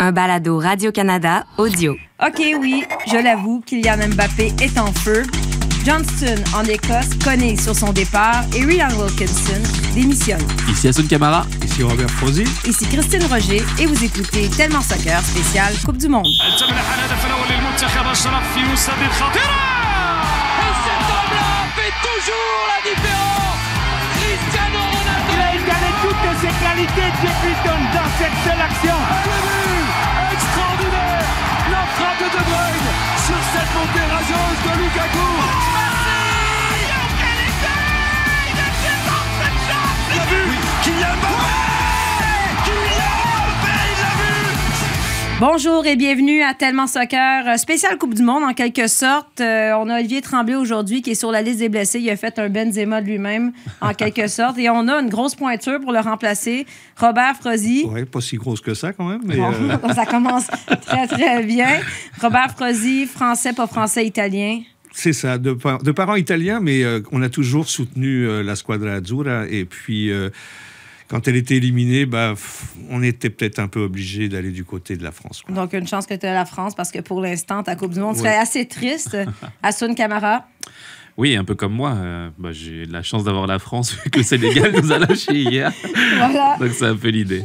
Un balado Radio-Canada audio. OK, oui, je l'avoue, Kylian Mbappé est en feu. Johnston, en Écosse, connaît sur son départ et Ryan Wilkinson démissionne. Ici Assun Camara. Ici Robert Frozy. Ici Christine Roger et vous écoutez Tellement Soccer spécial Coupe du Monde. toujours la différence Cristiano Ronaldo Il a toutes ses qualités, dans cette seule action. De De Bruyne sur cette montée rageuse de Lukaku. Il a vu Kylian Mbappé Bonjour et bienvenue à Tellement Soccer, euh, spécial Coupe du Monde en quelque sorte. Euh, on a Olivier Tremblay aujourd'hui qui est sur la liste des blessés. Il a fait un Benzema de lui-même en quelque sorte. Et on a une grosse pointure pour le remplacer, Robert Frozy. Ouais, pas si grosse que ça quand même. Mais Bon, euh, ça commence très très bien. Robert Frozy, français, pas français, italien. c'est ça, de, par- de parents italiens, mais euh, on a toujours soutenu la Squadra Azzurra. Et puis, quand elle était éliminée, bah, on était peut-être un peu obligé d'aller du côté de la France. quoi. Donc, une chance que tu as la France parce que pour l'instant, ta Coupe du Monde Ouais. serait assez triste. Assun Camara. Oui, un peu comme moi. euh, bah, J'ai la chance d'avoir la France vu que le Sénégal nous a lâchés hier. Voilà. Donc c'est un peu l'idée.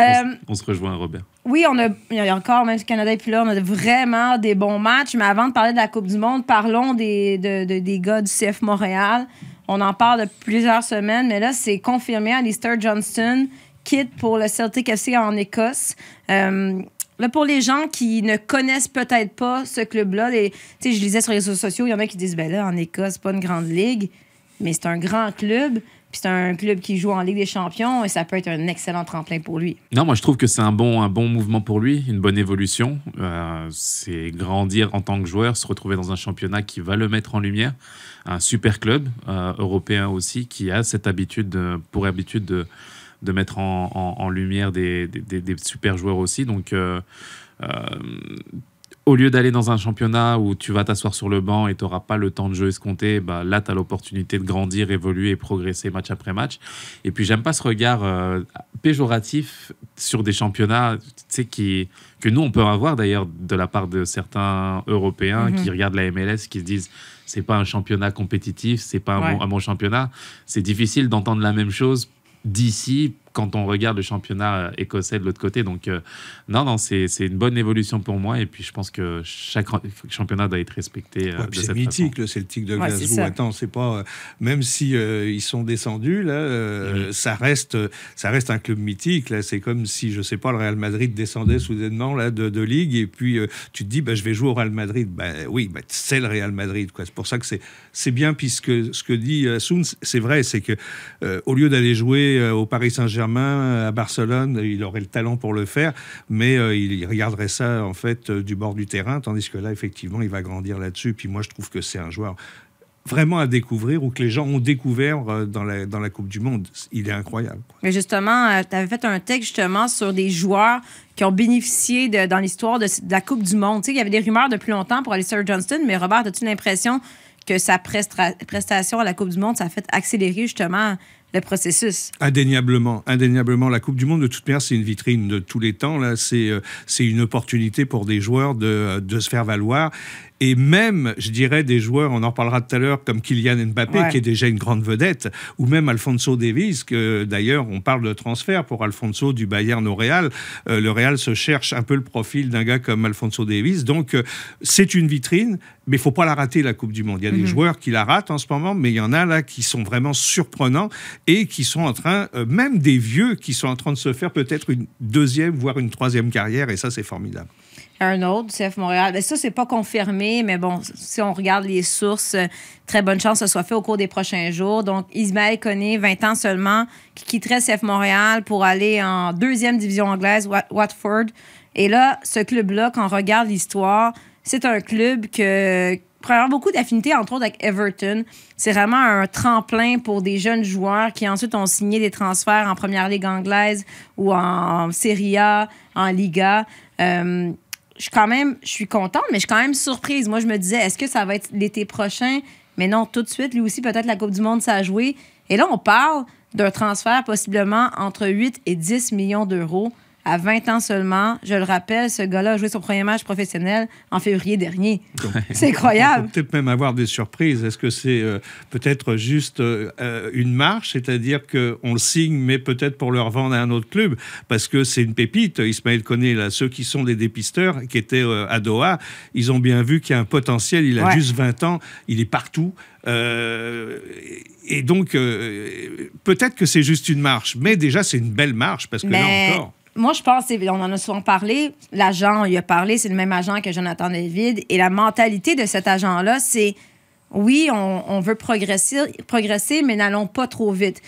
Euh, On, se rejoint, Robert. oui, on a, il y a encore, même si le Canada est plus là, on a vraiment des bons matchs. Mais avant de parler de la Coupe du Monde, parlons des, de- de- des gars du CF Montréal. On en parle depuis plusieurs semaines, mais là, c'est confirmé. Alistair Johnston quitte pour le Celtic FC en Écosse. Euh, Là, pour les gens qui ne connaissent peut-être pas ce club-là, je lisais sur les réseaux sociaux, il y en a qui disent ben là, en Écosse, pas une grande ligue, mais c'est un grand club, puis c'est un club qui joue en Ligue des Champions et ça peut être un excellent tremplin pour lui. Non, moi je trouve que c'est un bon, un bon mouvement pour lui, une bonne évolution. Euh, c'est grandir en tant que joueur, se retrouver dans un championnat qui va le mettre en lumière. Un super club euh, européen aussi qui a cette habitude, de- pour habitude de, de mettre en, en- en lumière des, des- des- des super joueurs aussi. Donc, euh, euh, au lieu d'aller dans un championnat où tu vas t'asseoir sur le banc et tu n'auras pas le temps de jeu escompté, bah, là, tu as l'opportunité de grandir, évoluer et progresser match après match. Et puis, j'aime pas ce regard euh, péjoratif sur des championnats qui, que nous, on peut avoir d'ailleurs de la part de certains Européens Mhm. qui regardent la MLS, qui se disent c'est pas un championnat compétitif, c'est pas un, Ouais. bon, un bon championnat. C'est difficile d'entendre la même chose d'ici quand on regarde le championnat euh, écossais de l'autre côté. Donc, euh, non, non, c'est c'est une bonne évolution pour moi. Et puis, je pense que chaque championnat doit être respecté euh, Ouais, c'est façon. mythique le Celtic de Glasgow. Attends, c'est pas euh, même si euh, ils sont descendus là, ça reste ça reste un club mythique là. C'est comme si je sais pas le Real Madrid descendait soudainement là de, de ligue et puis euh, tu te dis bah je vais jouer au Real Madrid. Ben oui, bah, c'est le Real Madrid. C'est pour ça que c'est c'est bien puisque ce que dit Soun, c'est vrai, c'est que euh, au lieu d'aller jouer euh, au Paris Saint-Germain, à Barcelone, il aurait le talent pour le faire, mais euh, il regarderait ça en fait euh, du bord du terrain, tandis que là, effectivement, il va grandir là-dessus. Puis moi, je trouve que c'est un joueur vraiment à découvrir ou que les gens ont découvert euh, dans la, dans la Coupe du Monde. Il est incroyable. Mais justement, tu avais fait un texte justement sur des joueurs qui ont bénéficié dans l'histoire de, de la Coupe du Monde. Tu sais, il y avait des rumeurs depuis longtemps pour Alistair Johnston, mais Robert, as-tu l'impression que sa prestation à la Coupe du Monde, ça a fait accélérer justement le processus? Indéniablement, indéniablement, la Coupe du Monde de toute manière, c'est une vitrine de tous les temps. Là, c'est euh, une opportunité pour des joueurs de, de se faire valoir. Et même, je dirais, des joueurs, on en reparlera tout à l'heure, comme Kylian Mbappé, Ouais. qui est déjà une grande vedette, ou même Alfonso Davies, que d'ailleurs, on parle de transfert pour Alfonso du Bayern au Real. Euh, le Real se cherche un peu le profil d'un gars comme Alfonso Davies. Donc, euh, c'est une vitrine, mais il faut pas la rater, la Coupe du Monde. Il y a des joueurs qui la ratent en ce moment, mais il y en a là qui sont vraiment surprenants et qui sont en train, euh, même des vieux, qui sont en train de se faire peut-être une deuxième, voire une troisième carrière, et ça, c'est formidable. Un autre, CF Montréal. Ben, ça, c'est pas confirmé, mais bon, si on regarde les sources, euh, très bonne chance que ce soit fait au cours des prochains jours. Donc, Ismaël Koné, 20 ans seulement, qui quitterait CF Montréal pour aller en deuxième division anglaise, Wat- Watford. Et là, ce club-là, quand on regarde l'histoire, c'est un club que premièrement, beaucoup d'affinités, entre autres avec Everton. C'est vraiment un tremplin pour des jeunes joueurs qui ensuite ont signé des transferts en première ligue anglaise ou en Serie A, en Liga. Euh, je suis quand même, je suis contente, mais je suis quand même surprise. Moi, je me disais, est-ce que ça va être l'été prochain? Mais non, tout de suite, lui aussi, peut-être la Coupe du Monde, ça a joué. Et là, on parle d'un transfert possiblement entre 8 et 10 millions d'euros. À 20 ans seulement, je le rappelle, ce gars-là a joué son premier match professionnel en février dernier. C'est On incroyable. peut peut-être même avoir des surprises. Est-ce que c'est euh, peut-être juste euh, euh, une marche, c'est-à-dire qu'on le signe, mais peut-être pour le revendre à un autre club, parce que c'est une pépite. Ismaël connaît là, ceux qui sont des dépisteurs, qui étaient euh, à Doha, ils ont bien vu qu'il y a un potentiel. Il a Ouais. juste 20 ans, il est partout. Euh, et donc, euh, peut-être que c'est juste une marche, mais déjà, c'est une belle marche, parce que Mais là encore. Moi, je pense, on en a souvent parlé, l'agent, il a parlé, c'est le même agent que Jonathan David. Et la mentalité de cet agent-là, c'est oui, on, veut progresser, progresser, mais n'allons pas trop vite.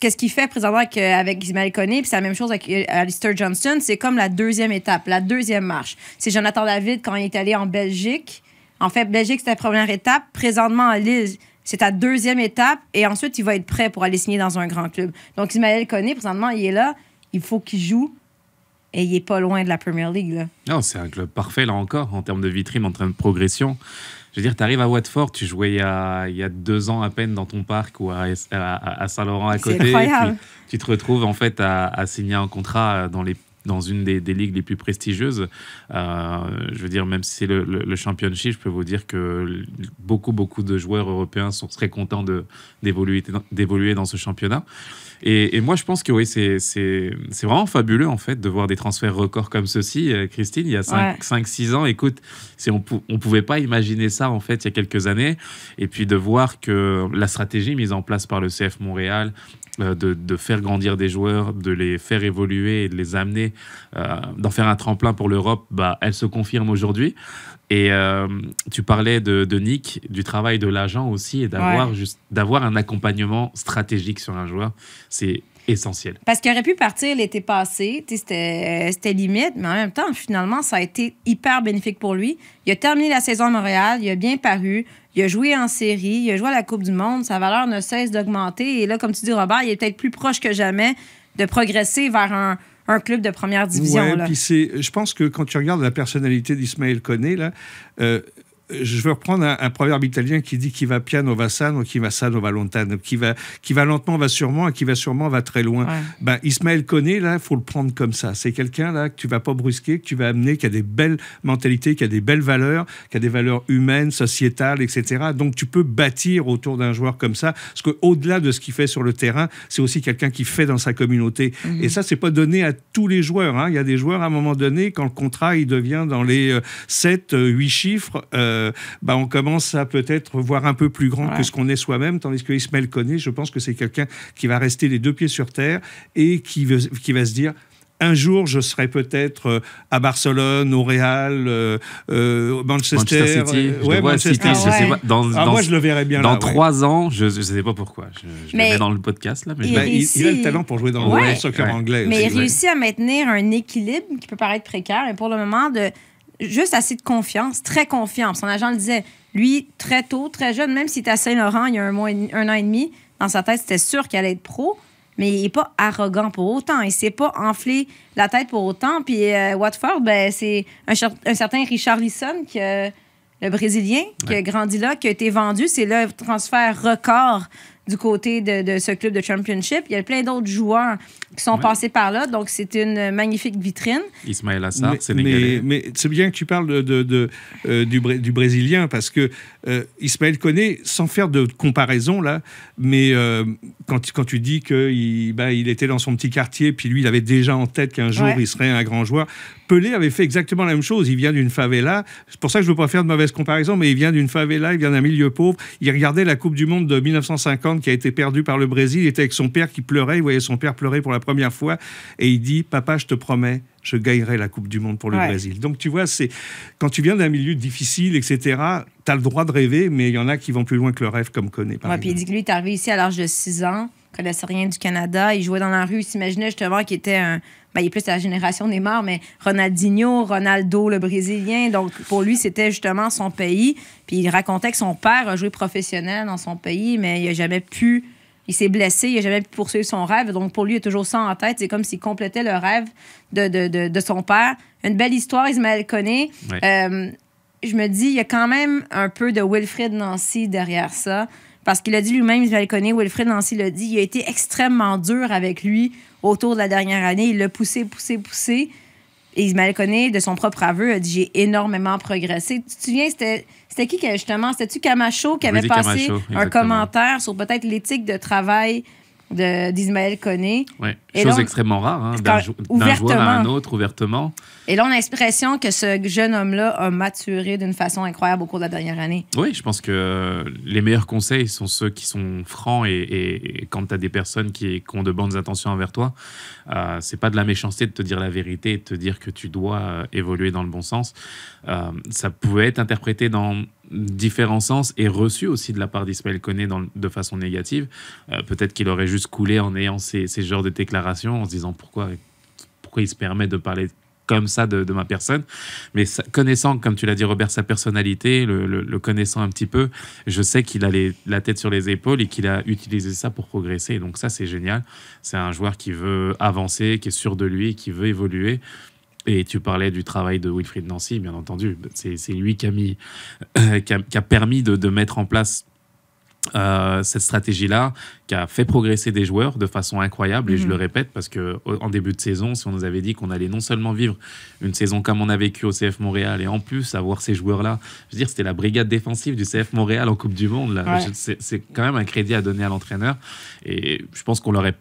Qu'est-ce qu'il fait présentement avec, avec Ismaël Koné, puis c'est la même chose avec euh, Alistair Johnston, c'est comme la deuxième étape, la deuxième marche. C'est Jonathan David quand il est allé en Belgique. En fait, Belgique, c'était la première étape. Présentement, à Lille, c'est ta deuxième étape. Et ensuite, il va être prêt pour aller signer dans un grand club. Donc, Ismaël Koné, présentement, il est là. Il faut qu'il joue. Et il est pas loin de la Premier League. Là. Non, c'est un club parfait là encore en termes de vitrine, en termes de progression. Je veux dire, tu arrives à Watford, tu jouais il y, a, il y a deux ans à peine dans ton parc ou à, à- à Saint-Laurent à côté. et incroyable. puis tu te retrouves en fait à, à signer un contrat dans, les, dans une des, des ligues les plus prestigieuses. Euh, je veux dire, même si c'est le, le- le championship, je peux vous dire que beaucoup, beaucoup de joueurs européens sont très contents d'évoluer dans ce championnat. Et, et moi, je pense que oui, c'est vraiment fabuleux en fait de voir des transferts records comme ceci. Euh, Christine, il y a Ouais. 5-6 ans, écoute, on pou- on pouvait pas imaginer ça en fait il y a quelques années. Et puis de voir que la stratégie mise en place par le CF Montréal, de, de faire grandir des joueurs, de les faire évoluer et de les amener, euh, d'en faire un tremplin pour l'Europe, bah, elle se confirme aujourd'hui. Et euh, tu parlais de, de Nick, du travail de l'agent aussi, et d'avoir Ouais. juste d'avoir un accompagnement stratégique sur un joueur, c'est essentiel. Parce qu'il aurait pu partir l'été passé. Sais, C'était limite. Mais en même temps, finalement, ça a été hyper bénéfique pour lui. Il a terminé la saison à Montréal. Il a bien paru. Il a joué en série. Il a joué à la Coupe du Monde. Sa valeur ne cesse d'augmenter. Et là, comme tu dis, Robert, il est peut-être plus proche que jamais de progresser vers un, un club de première division. Ouais, là. puis c'est, je pense que quand tu regardes la personnalité d'Ismaël Koné, là, euh, je veux reprendre un, un proverbe italien qui dit qui va piano va sano, qui va sano va lontano, qui va, qui va lentement va sûrement, et qui va sûrement va très loin. Ouais. Ben, Ismaël Koné, là, faut le prendre comme ça. C'est quelqu'un là que tu vas pas brusquer, que tu vas amener, qui a des belles mentalités, qui a des belles valeurs, qui a des valeurs humaines, sociétales, etc. Donc tu peux bâtir autour d'un joueur comme ça, parce que au-delà de ce qu'il fait sur le terrain, c'est aussi quelqu'un qui fait dans sa communauté. Et ça, c'est pas donné à tous les joueurs. hein. Il y a des joueurs à un moment donné, quand le contrat il devient dans les euh, 7, 8 chiffres, euh, bah, on commence à peut-être voir un peu plus grand Ouais. que ce qu'on est soi-même, tandis que Ismaël Koné, je pense que c'est quelqu'un qui va rester les deux pieds sur terre et qui, veut- qui va se dire un jour, je serai peut-être euh, à Barcelone, au Real, euh, euh, Manchester. Manchester City, euh, ouais, à City, Manchester. Ah je sais ouais. pas, dans, Ah, dans- moi, je le verrais bien dans là. ouais. trois ans, je ne sais pas pourquoi. Je, je Mais le mets dans le podcast là, mais il Ben, il, a le talent pour jouer dans Ouais. le soccer Ouais. anglais. Mais aussi, il réussit à maintenir un équilibre qui peut paraître précaire, mais pour le moment, de juste assez de confiance, très confiant. Son agent le disait, lui, très tôt, très jeune, même s'il était à Saint-Laurent il y a un, mois, un an et demi, dans sa tête, c'était sûr qu'il allait être pro, mais il n'est pas arrogant pour autant. Il ne s'est pas enflé la tête pour autant. Puis euh, Watford, ben, c'est un, cer- un certain Richard Lisson, qui, a- le Brésilien, qui a grandi là, qui a été vendu. C'est le transfert record du côté de, de ce club de championship. Il y a plein d'autres joueurs qui sont Ouais. passés par là, donc c'est une magnifique vitrine. Ismaël Assar, mais, sénégalais. mais, mais c'est bien que tu parles de, de- de, euh, du, du Brésilien parce que euh, Ismaël connaît, sans faire de comparaison là, mais euh, quand, tu- quand tu dis qu'il bah, il était dans son petit quartier, puis lui, il avait déjà en tête qu'un jour Ouais. il serait un grand joueur. Pelé avait fait exactement la même chose. Il vient d'une favela. C'est pour ça que je ne veux pas faire de mauvaise comparaison, mais il vient d'une favela, il vient d'un milieu pauvre. Il regardait la Coupe du Monde de 1950 qui a été perdue par le Brésil. Il était avec son père qui pleurait. Il voyait son père pleurer pour la première fois. Et il dit Papa, je te promets, je gagnerai la Coupe du Monde pour le Ouais. Brésil. Donc tu vois, c'est quand tu viens d'un milieu difficile, etc., tu as le droit de rêver, mais il y en a qui vont plus loin que le rêve, comme connaît. par Ouais, puis il dit que lui est arrivé ici à l'âge de 6 ans, il connaissait rien du Canada, il jouait dans la rue, il s'imaginait justement qu'il était un. Ben, il est plus de la génération Neymar, mais Ronaldinho, Ronaldo, le Brésilien. Donc, pour lui, c'était justement son pays. Puis il racontait que son père a joué professionnel dans son pays, mais il n'a jamais pu. Il s'est blessé, il n'a jamais pu poursuivre son rêve. Donc, pour lui, il a toujours ça en tête. C'est comme s'il complétait le rêve de, de, de, de son père. Une belle histoire, Ismaël connaît. Ouais. Euh, je me dis, il y a quand même un peu de Wilfred Nancy derrière ça. Parce qu'il a dit lui-même, Ismaël Koné, Wilfred Nancy l'a dit, il a été extrêmement dur avec lui autour de la dernière année. Il l'a poussé, poussé, poussé. Et Ismaël Koné, de son propre aveu, a dit J'ai énormément progressé. Tu te souviens, c'était c'était qui qui, justement C'était-tu Camacho qui avait Rudy passé Camacho, un commentaire sur peut-être l'éthique de travail d'Ismaël Koné Ouais. Et Chose là, extrêmement rare, hein, d'un jou- d'un joueur à un autre, ouvertement. Et là, on a l'impression que ce jeune homme-là a maturé d'une façon incroyable au cours de la dernière année. Oui, je pense que euh, les meilleurs conseils sont ceux qui sont francs et, et- et quand tu as des personnes qui, qui ont de bonnes intentions envers toi, euh, c'est pas de la méchanceté de te dire la vérité et de te dire que tu dois euh, évoluer dans le bon sens. Euh, ça pouvait être interprété dans différents sens et reçu aussi de la part d'Ismaël Koné de façon négative. Euh, Peut-être qu'il aurait juste coulé en ayant ces, ces genres de déclarations, en se disant pourquoi, pourquoi il se permet de parler comme ça de, ma personne. Mais sa- connaissant, comme tu l'as dit, Robert, sa personnalité, le connaissant un petit peu, je sais qu'il a les- la tête sur les épaules et qu'il a utilisé ça pour progresser. Donc ça, c'est génial. C'est un joueur qui veut avancer, qui est sûr de lui, qui veut évoluer. Et tu parlais du travail de Wilfried Nancy, bien entendu. C'est lui qui a, mis, qui a, qui a permis de, de mettre en place euh, cette stratégie-là, qui a fait progresser des joueurs de façon incroyable. Et je Mhm. le répète, parce que en début de saison, si on nous avait dit qu'on allait non seulement vivre une saison comme on a vécu au CF Montréal, et en plus avoir ces joueurs-là, je veux dire, c'était la brigade défensive du CF Montréal en Coupe du Monde. Ouais. C'est quand même un crédit à donner à l'entraîneur. Et je pense qu'on l'aurait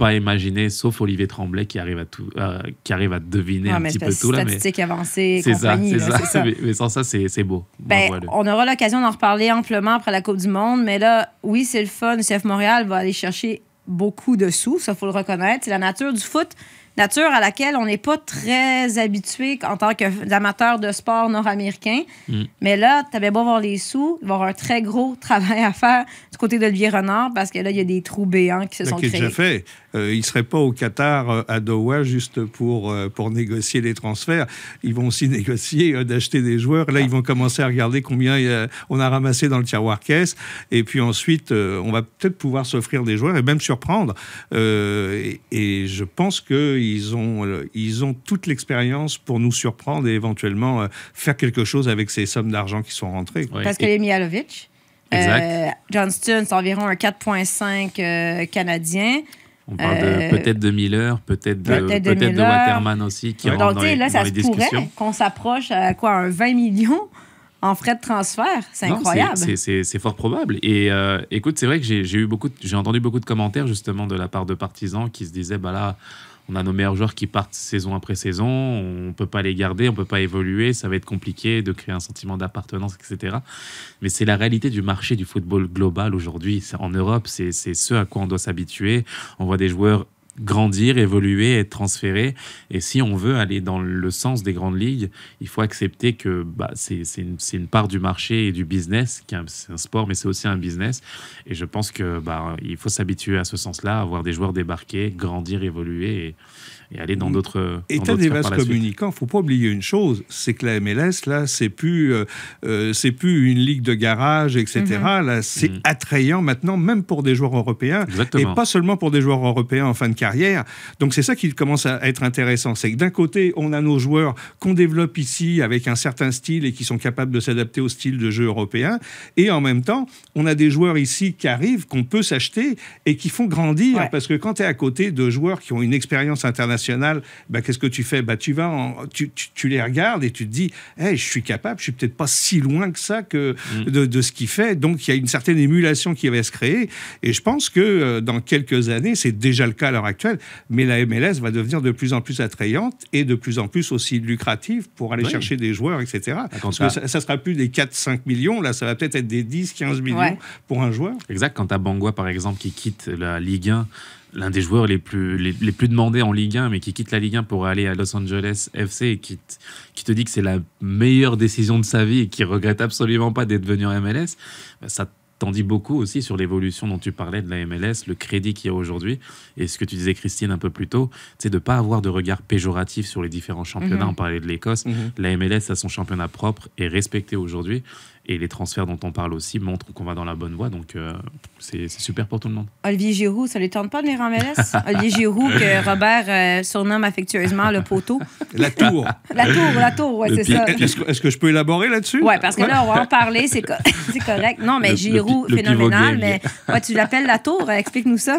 pas imaginé, sauf Olivier Tremblay qui arrive à tout, euh, qui arrive à deviner Ouais, un petit peu tout là. Mais avancée c'est ça, c'est. Mais, mais sans ça, c'est c'est beau. Ben, on aura l'occasion d'en reparler amplement après la Coupe du Monde, mais là, oui, c'est le fun. Le CF Montréal va aller chercher beaucoup de sous, ça, faut le reconnaître. C'est la nature du foot, nature à laquelle on n'est pas très habitué en tant qu'amateur de sport nord-américain. Mm. Mais là, tu avais beau voir les sous, il va y avoir un très gros travail à faire du côté d'Olivier Renard parce que là, il y a des trous béants qui se Ben, sont qui créés. déjà fait. Euh, ils ne seraient pas au Qatar, euh, à Doha, juste pour, euh, pour négocier les transferts. Ils vont aussi négocier euh, d'acheter des joueurs. Là, ils vont commencer à regarder combien a- on a ramassé dans le tiroir caisse. Et puis ensuite, euh, on va peut-être pouvoir s'offrir des joueurs et même surprendre. Euh, et, et je pense qu'ils ont, euh, ils ont toute l'expérience pour nous surprendre et éventuellement euh, faire quelque chose avec ces sommes d'argent qui sont rentrées. Ouais. Parce que Et- les Mihalovic, euh, Johnston, c'est environ un 4,5 euh, canadien. On parle Euh, de peut-être de Miller, peut-être de, peut-être. Waterman aussi, qui Ouais. rentre Donc, dans tu sais, les, là, dans ça les se discussions. pourrait qu'on s'approche à quoi, un 20 millions en frais de transfert. C'est incroyable. c'est- fort probable. Et euh, écoute, c'est vrai que j'ai eu beaucoup, j'ai entendu beaucoup de commentaires justement de la part de partisans qui se disaient, bah là, on a nos meilleurs joueurs qui partent saison après saison, on peut pas les garder, on peut pas évoluer, ça va être compliqué de créer un sentiment d'appartenance, etc. Mais c'est la réalité du marché du football global aujourd'hui. En Europe, c'est ce à quoi on doit s'habituer. On voit des joueurs grandir, évoluer, être transférés. Et si on veut aller dans le sens des grandes ligues, il faut accepter que bah, c'est une, part du marché et du business, c'est un sport, mais c'est aussi un business. Et je pense que bah, il faut s'habituer à ce sens-là, à voir des joueurs débarquer, grandir, évoluer et aller dans d'autres. Et dans t'as d'autres des vases communicants. Faut pas oublier une chose, c'est que la MLS là, c'est plus, euh, euh, c'est plus une ligue de garage, etc. Là, c'est Mhm. attrayant maintenant, même pour des joueurs européens, Exactement. et pas seulement pour des joueurs européens en fin de carrière. Donc c'est ça qui commence à être intéressant, c'est que d'un côté, on a nos joueurs qu'on développe ici avec un certain style et qui sont capables de s'adapter au style de jeu européen, et en même temps, on a des joueurs ici qui arrivent, qu'on peut s'acheter et qui font grandir, Ouais. parce que quand tu es à côté de joueurs qui ont une expérience internationale, bah, qu'est-ce que tu fais? Bah, tu, vas en- tu, tu- tu les regardes et tu te dis Hey, je suis capable, je suis peut-être pas si loin que ça que Mm. de, de ce qu'il fait. Donc il y a une certaine émulation qui va se créer. Et je pense que euh, dans quelques années, c'est déjà le cas à l'heure actuelle, mais la MLS va devenir de plus en plus attrayante et de plus en plus aussi lucrative pour aller Oui. chercher des joueurs, etc. Parce que ça, ça sera plus des 4-5 millions, là, ça va peut-être être des 10-15 millions Ouais. pour un joueur. Exact, quand tu as Bangua, par exemple, qui quitte la Ligue 1, l'un des joueurs les plus, les, les plus demandés en Ligue 1, mais qui quitte la Ligue 1 pour aller à Los Angeles FC et qui, t- qui te dit que c'est la meilleure décision de sa vie et qui regrette absolument pas d'être venu en MLS, bah, ça t'en dit beaucoup aussi sur l'évolution dont tu parlais de la MLS, le crédit qu'il y a aujourd'hui, et ce que tu disais, Christine, un peu plus tôt, c'est de ne pas avoir de regard péjoratif sur les différents championnats. Mhm. On parlait de l'Écosse. La MLS a son championnat propre et respecté aujourd'hui. Et les transferts dont on parle aussi montrent qu'on va dans la bonne voie. Donc, euh, c'est super pour tout le monde. Olivier Giroud, ça lui tente pas de venir en MLS? Olivier Giroud, que Robert euh, surnomme affectueusement le poteau. La tour. La tour, la tour, ouais, Le c'est ça. Est-ce que, je peux élaborer là-dessus? Ouais, parce que là, on va en parler, c'est co- c'est correct. Non, mais Le- Giroud, le phénoménal, mais ouais, tu l'appelles la tour, euh, explique-nous ça.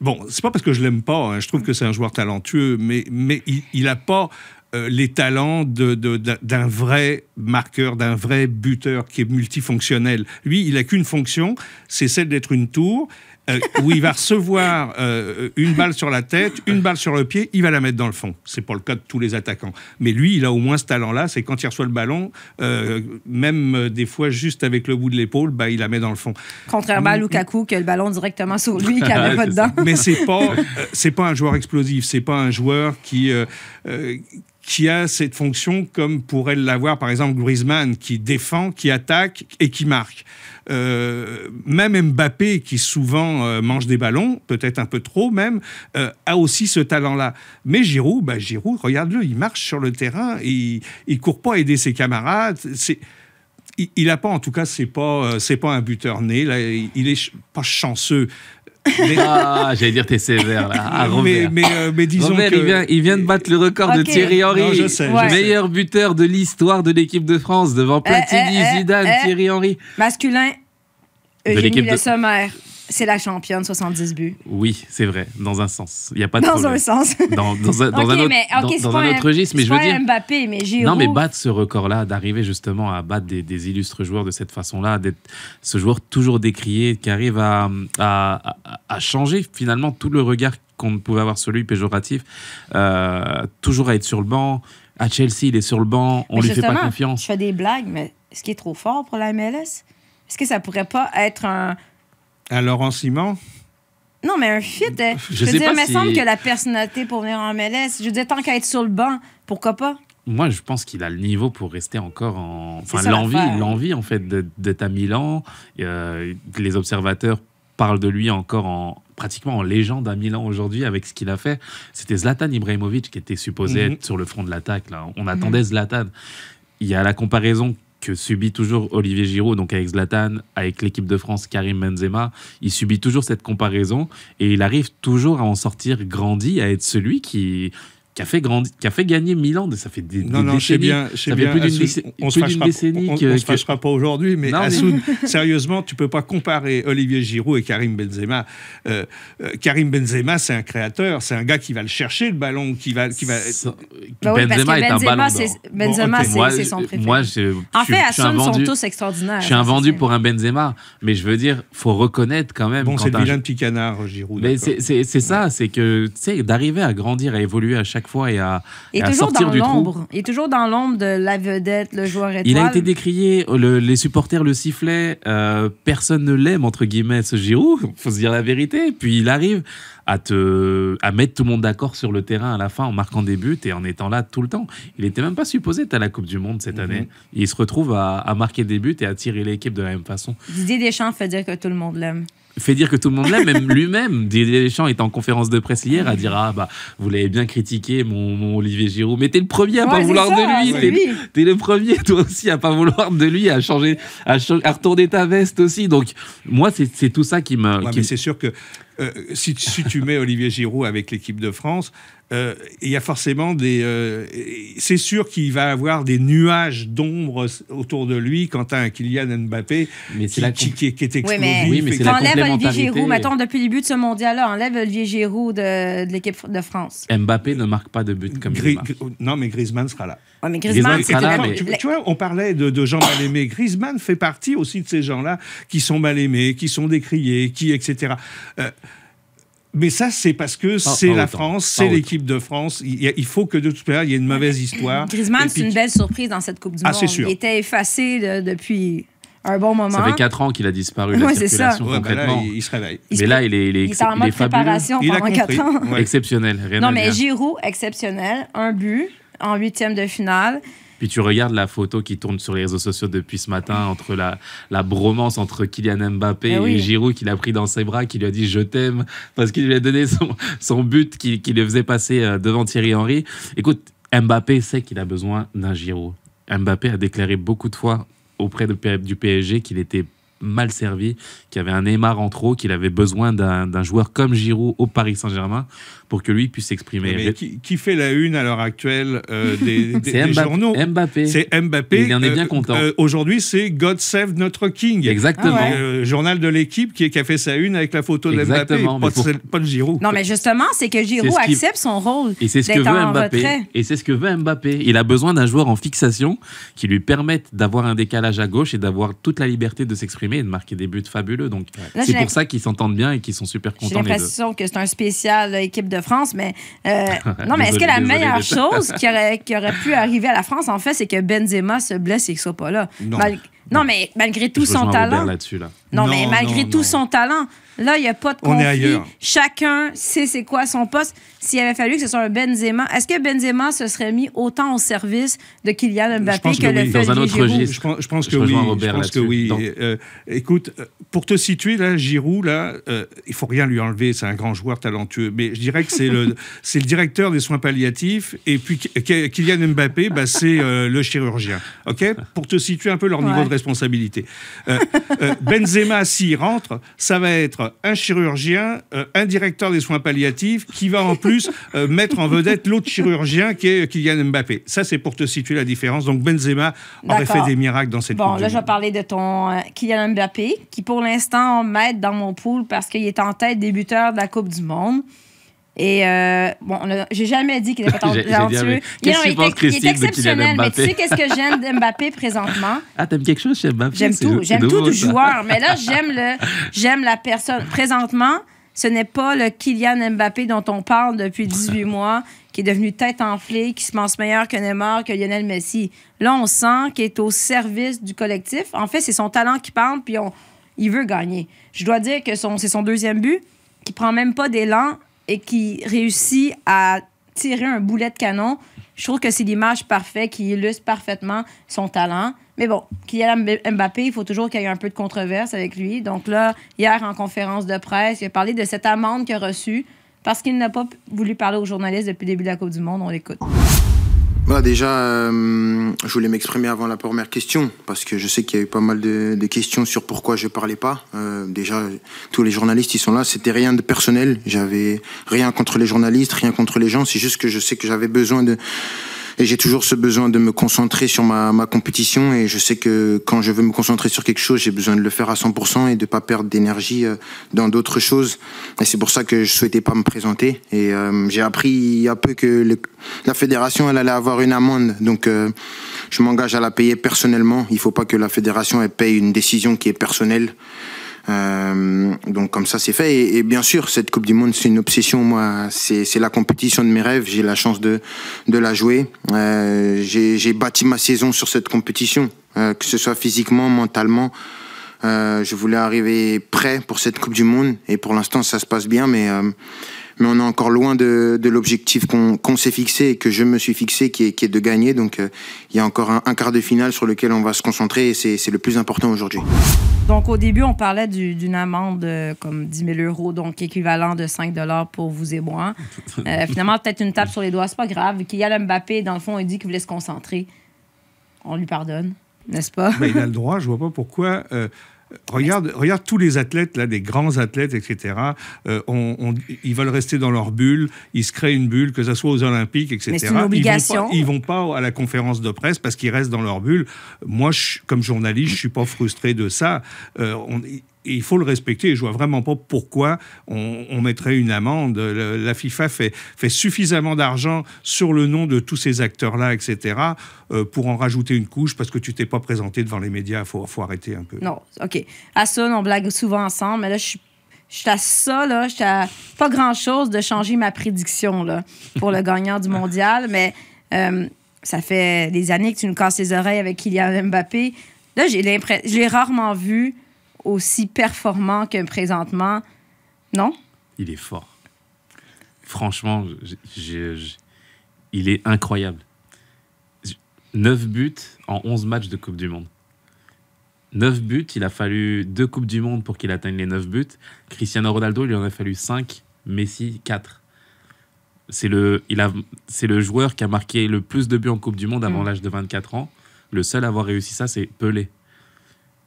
Bon, c'est pas parce que je l'aime pas. hein. Je trouve que c'est un joueur talentueux, mais, mais il, il a pas euh, les talents de- de- d'un d'un vrai marqueur, d'un vrai buteur qui est multifonctionnel. Lui, il a qu'une fonction, c'est celle d'être une tour. euh, où il va recevoir euh, une balle sur la tête, une balle sur le pied, il va la mettre dans le fond. C'est pas le cas de tous les attaquants. Mais lui, il a au moins ce talent-là, c'est quand il reçoit le ballon, euh, même des fois juste avec le bout de l'épaule, bah, il la met dans le fond. Contrairement à Lukaku, que le ballon directement sur lui, qui avait pas dedans. mais c'est pas c'est pas un joueur explosif, c'est pas un joueur qui qui a cette fonction comme pourrait l'avoir par exemple Griezmann qui défend, qui attaque et qui marque. Euh, même Mbappé qui souvent euh, mange des ballons, peut-être un peu trop même, euh, a aussi ce talent-là. Mais Giroud, bah Giroud, regarde-le, il marche sur le terrain, il il court pas aider ses camarades. Il- il a pas, en tout cas, c'est pas, c'est pas un buteur né. Il est pas chanceux. Mais- Ah, j'allais dire, t'es sévère là. Ah, mais, Robert. mais, euh, mais disons Robert, que il, vient, il vient de battre le record de Ok. Thierry Henry. Non, je sais, je Ouais. sais. Meilleur buteur de l'histoire de l'équipe de France devant Platini, eh, eh, Zidane, eh. Thierry Henry. Masculin, De Eugénie l'équipe Le de- Sommer, c'est la championne, 70 buts. Oui, c'est vrai, dans un sens. Il n'y a pas de Dans problème. un sens. Dans, dans un, dans Ok, un autre, mais, ok, dans- dans un autre registre, mais je veux dire. Mbappé, mais Giroud. Non, mais battre ce record-là, d'arriver justement à battre des, des illustres joueurs de cette façon-là, d'être ce joueur toujours décrié, qui arrive à, à, à- à changer finalement tout le regard qu'on pouvait avoir sur lui, péjoratif, euh, toujours à être sur le banc. À Chelsea, il est sur le banc, on Mais lui fait pas confiance. Je fais des blagues, mais est-ce qu'il est trop fort pour la MLS? Est-ce que ça pourrait pas être un. Un Laurent Simon, Non, mais un fit. hein. Je Je, veux sais dire, pas il me si- semble que la personnalité pour venir en MLS, je veux dire, tant qu'à être sur le banc, pourquoi pas? Moi, je pense qu'il a le niveau pour rester encore en. C'est Enfin, ça, l'envie, l'envie en fait de- d'être à Milan. Euh, les observateurs parlent de lui encore en pratiquement en légende à Milan aujourd'hui avec ce qu'il a fait. C'était Zlatan Ibrahimovic qui était supposé Mhm. être sur le front de l'attaque. Là, on attendait Zlatan. Il y a la comparaison que subit toujours Olivier Giroud, donc avec Zlatan, avec l'équipe de France, Karim Benzema. Il subit toujours cette comparaison et il arrive toujours à en sortir grandi, à être celui qui, qui, a, fait grandi, qui a fait gagner Milan. Ça fait des, non, des non, je sais décennies. bien, je sais Ça fait bien. plus d'une on se décennie on- que- on se que- fâchera pas aujourd'hui, mais Non, mais- Assoud, sérieusement, tu peux pas comparer Olivier Giroud et Karim Benzema. Euh, euh, Karim Benzema, c'est un créateur, c'est un gars qui va le chercher le ballon, qui va, qui va. Ça- oui, parce Benzema est un Benzema, ballon. Benzema, c'est son préféré. moi, je, en fait, je suis un Hassan sont vendu. tous extraordinaires. Je suis un vendu pour un Benzema, mais je veux dire, faut reconnaître quand même. Bon, c'est le un- vilain petit canard, Giroud. Mais c'est ça, c'est que tu sais, d'arriver à grandir, à évoluer à chaque fois et à, Il et à sortir dans du trou. Il est toujours dans l'ombre de la vedette, le joueur étoile. Il a été décrié, le- les supporters le sifflaient, euh, personne ne l'aime, entre guillemets, ce Giroud, faut se dire la vérité. Puis il arrive à, te, à mettre tout le monde d'accord sur le terrain à la fin en marquant des buts et en étant là tout le temps. Il n'était même pas supposé être à la Coupe du Monde cette Mhm. année. Il se retrouve à, à marquer des buts et à tirer l'équipe de la même façon. Didier Deschamps fait dire que tout le monde l'aime. Fait dire que tout le monde l'aime, même lui-même. Didier Deschamps était en conférence de presse hier à dire Ah, bah, vous l'avez bien critiqué, mon, mon Olivier Giroud. Mais t'es le premier à Ouais, pas vouloir ça, de lui. T'es le premier, toi aussi, à pas vouloir de lui, à changer, à, retourner ta veste aussi. Donc, moi, c'est c'est tout ça qui me. Ouais, qui c'est sûr que si, si tu mets Olivier Giroud avec l'équipe de France, euh, il y a forcément des. euh, c'est sûr qu'il va avoir des nuages d'ombre autour de lui quant à un Kylian Mbappé mais c'est qui, la qui, qui- qui est Oui, explosif. mais, Oui, mais c'est et- la enlève Olivier. Giroud, mettons, depuis le début de ce mondial-là, enlève Olivier Giroud de, de l'équipe de France. Mbappé ne marque pas de but comme Gri- il marque. Gri- non, mais Griezmann sera là. Ouais, mais Griezmann Griezmann, sera là, mais- Tu, vois- tu vois, on parlait de, de gens mal aimés. Griezmann fait partie aussi de ces gens-là qui sont mal aimés, qui sont décriés, qui, etc. Euh, mais ça, c'est parce que c'est la autant. France, c'est l'équipe de France. Il, y a- il faut que de toute manière, il y ait une mauvaise histoire. Griezmann, c'est une belle surprise dans cette Coupe du Ah, Monde. c'est sûr. Il était effacé de- depuis un bon moment. Ça fait 4 ans qu'il a disparu, la Ouais, c'est ça. circulation, Ouais, ben là, concrètement. il, il se réveille. Il se mais là, il est, il est, Il est en mode préparation Il pendant compris. 4 ans. Ouais. Exceptionnel. Rien Non, mais. Giroud, exceptionnel. Un but en huitième de finale. Puis tu regardes la photo qui tourne sur les réseaux sociaux depuis ce matin entre la, la bromance entre Kylian Mbappé Eh oui. et Giroud qu'il a pris dans ses bras, qui lui a dit je t'aime parce qu'il lui a donné son, son but qui, qui le faisait passer euh, devant Thierry Henry. Écoute, Mbappé sait qu'il a besoin d'un Giroud. Mbappé a déclaré beaucoup de fois auprès de du PSG qu'il était mal servi, qu'il y avait un Neymar en trop, qu'il avait besoin d'un d'un joueur comme Giroud au Paris Saint-Germain pour que lui puisse s'exprimer. Mais qui, qui fait la une à l'heure actuelle euh, des, des- C'est des Mbappé. journaux Mbappé. C'est Mbappé. Il en est bien content. Aujourd'hui, c'est God Save Notre King. Exactement. Ah ouais. Euh, journal de l'équipe qui, qui a fait sa une avec la photo de Mbappé, pas, pour- de, pas de Giroud. Non, mais justement, c'est que Giroud ce accepte son rôle Et c'est ce que veut Mbappé. retrait. Et c'est ce que veut Mbappé. Il a besoin d'un joueur en fixation qui lui permette d'avoir un décalage à gauche et d'avoir toute la liberté de s'exprimer et de marquer des buts fabuleux. Donc c'est j'ai pour ça qu'ils s'entendent bien et qu'ils sont super J'ai contents deux. l'impression que c'est un spécial euh, équipe de France, mais euh, non, mais est-ce que la meilleure chose qui aurait, qui aurait pu arriver à la France, en fait, c'est que Benzema se blesse et qu'il soit pas là. Non. Mal- non, mais malgré tout son talent. là-dessus là. Non, Non, mais malgré non, tout son talent, là, il n'y a pas de On est conflit. ailleurs. Chacun sait c'est quoi son poste. S'il avait fallu que ce soit un Benzema, est-ce que Benzema se serait mis autant au service de Kylian Mbappé que, que le oui. fait Dans un autre registre. Je pense, je pense Je que oui. Je pense que Euh, écoute, euh, pour te situer là, Giroud là, euh, il faut rien lui enlever. C'est un grand joueur talentueux, mais je dirais que c'est le c'est le directeur des soins palliatifs et puis Kylian Mbappé, bah, c'est euh, le chirurgien. Ok, pour te situer un peu leur niveau de responsabilité. Euh, euh, Benzema, s'il rentre, ça va être un chirurgien, euh, un directeur des soins palliatifs qui va en plus euh, mettre en vedette l'autre chirurgien qui est Kylian Mbappé. Ça, c'est pour te situer la différence. Donc Benzema aurait fait des miracles dans cette Bon, là, je vais parler de ton euh, Kylian Mbappé, qui pour l'instant m'aide dans mon pool parce qu'il est en tête débuteur de la Coupe du Monde. Et euh, bon, j'ai jamais dit qu'il était talentueux. Il est- il il exceptionnel, mais tu sais qu'est-ce que j'aime de Mbappé présentement? Ah, t'aimes quelque chose chez Mbappé? J'aime tout, j'aime tout du joueur, mais là j'aime le j'aime la personne. Présentement, ce n'est pas le Kylian Mbappé dont on parle depuis 18 mois, qui est devenu tête enflée, qui se pense meilleur que Neymar, que Lionel Messi. Là, on sent qu'il est au service du collectif. En fait, c'est son talent qui parle, puis on, il veut gagner. Je dois dire que c'est son deuxième but, qui prend même pas d'élan et qui réussit à tirer un boulet de canon. Je trouve que c'est l'image parfaite qui illustre parfaitement son talent. Mais bon, Kylian Mbappé, il faut toujours qu'il y ait un peu de controverse avec lui. Donc là, hier, en conférence de presse, il a parlé de cette amende qu'il a reçue parce qu'il n'a pas voulu parler aux journalistes depuis le début de la Coupe du Monde. On l'écoute. Bah déjà, euh, je voulais m'exprimer avant la première question, parce que je sais qu'il y a eu pas mal de, de questions sur pourquoi je parlais pas. Euh, déjà, tous les journalistes, ils sont là, c'était rien de personnel. J'avais rien contre les journalistes, rien contre les gens, c'est juste que je sais que j'avais besoin de... J'ai toujours ce besoin de me concentrer sur ma, ma compétition, et je sais que quand je veux me concentrer sur quelque chose, j'ai besoin de le faire à 100% et de pas perdre d'énergie euh, dans d'autres choses. Et c'est pour ça que je souhaitais pas me présenter. Et euh, j'ai appris il y a peu que la fédération, elle allait avoir une amende. Donc, euh, je m'engage à la payer personnellement. Il faut pas que la fédération elle paye une décision qui est personnelle. Euh, donc comme ça c'est fait. Et, et bien sûr cette Coupe du Monde c'est une obsession moi. C'est c'est la compétition de mes rêves. J'ai la chance de de la jouer. Euh, j'ai bâti ma saison sur cette compétition euh, que ce soit physiquement mentalement. Euh, je voulais arriver prêt pour cette Coupe du Monde. Et pour l'instant ça se passe bien mais euh, mais on est encore loin de, de l'objectif qu'on s'est fixé et que je me suis fixé qui est, qui est de gagner donc euh, il y a encore un, un quart de finale sur lequel on va se concentrer et c'est le plus important aujourd'hui Donc, au début, on parlait du- d'une amende de comme 10 000 euros, donc équivalent de 5 pour vous et moi. Euh, finalement, peut-être une tape sur les doigts, c'est pas grave. Kylian Mbappé, dans le fond, il dit qu'il voulait se concentrer. On lui pardonne, n'est-ce pas? Ben, il a le droit, je vois pas pourquoi. Regarde, regarde tous les athlètes, là, des grands athlètes, etc. euh, on- on- ils veulent rester dans leur bulle, ils se créent une bulle, que ce soit aux Olympiques, etc. Mais c'est une obligation. Ils vont pas, ils vont pas à la conférence de presse parce qu'ils restent dans leur bulle. Moi, je- comme journaliste, je suis pas frustré de ça. Euh, on- il faut le respecter. Et je vois vraiment pas pourquoi on, mettrait une amende. La FIFA fait, suffisamment d'argent sur le nom de tous ces acteurs-là, etc., euh, pour en rajouter une couche parce que tu t'es pas présenté devant les médias. Il faut, arrêter un peu. Non, OK. À ça, on blague souvent ensemble, mais là, je suis. À ça, là. Je à pas grand-chose de changer ma prédiction, là, pour le gagnant du mondial. Mais euh, ça fait des années que tu nous casses les oreilles avec Kylian Mbappé. Là, j'ai. Je l'ai rarement vu aussi performant que présentement. Non? Il est fort. Franchement, il est incroyable. 9 buts en 11 matchs de Coupe du Monde. 9 buts, il a fallu deux Coupes du Monde pour qu'il atteigne les 9 buts. Cristiano Ronaldo, il lui en a fallu 5, Messi 4. C'est le, il a, c'est le joueur qui a marqué le plus de buts en Coupe du Monde avant Mm. l'âge de 24 ans. Le seul à avoir réussi ça, c'est Pelé.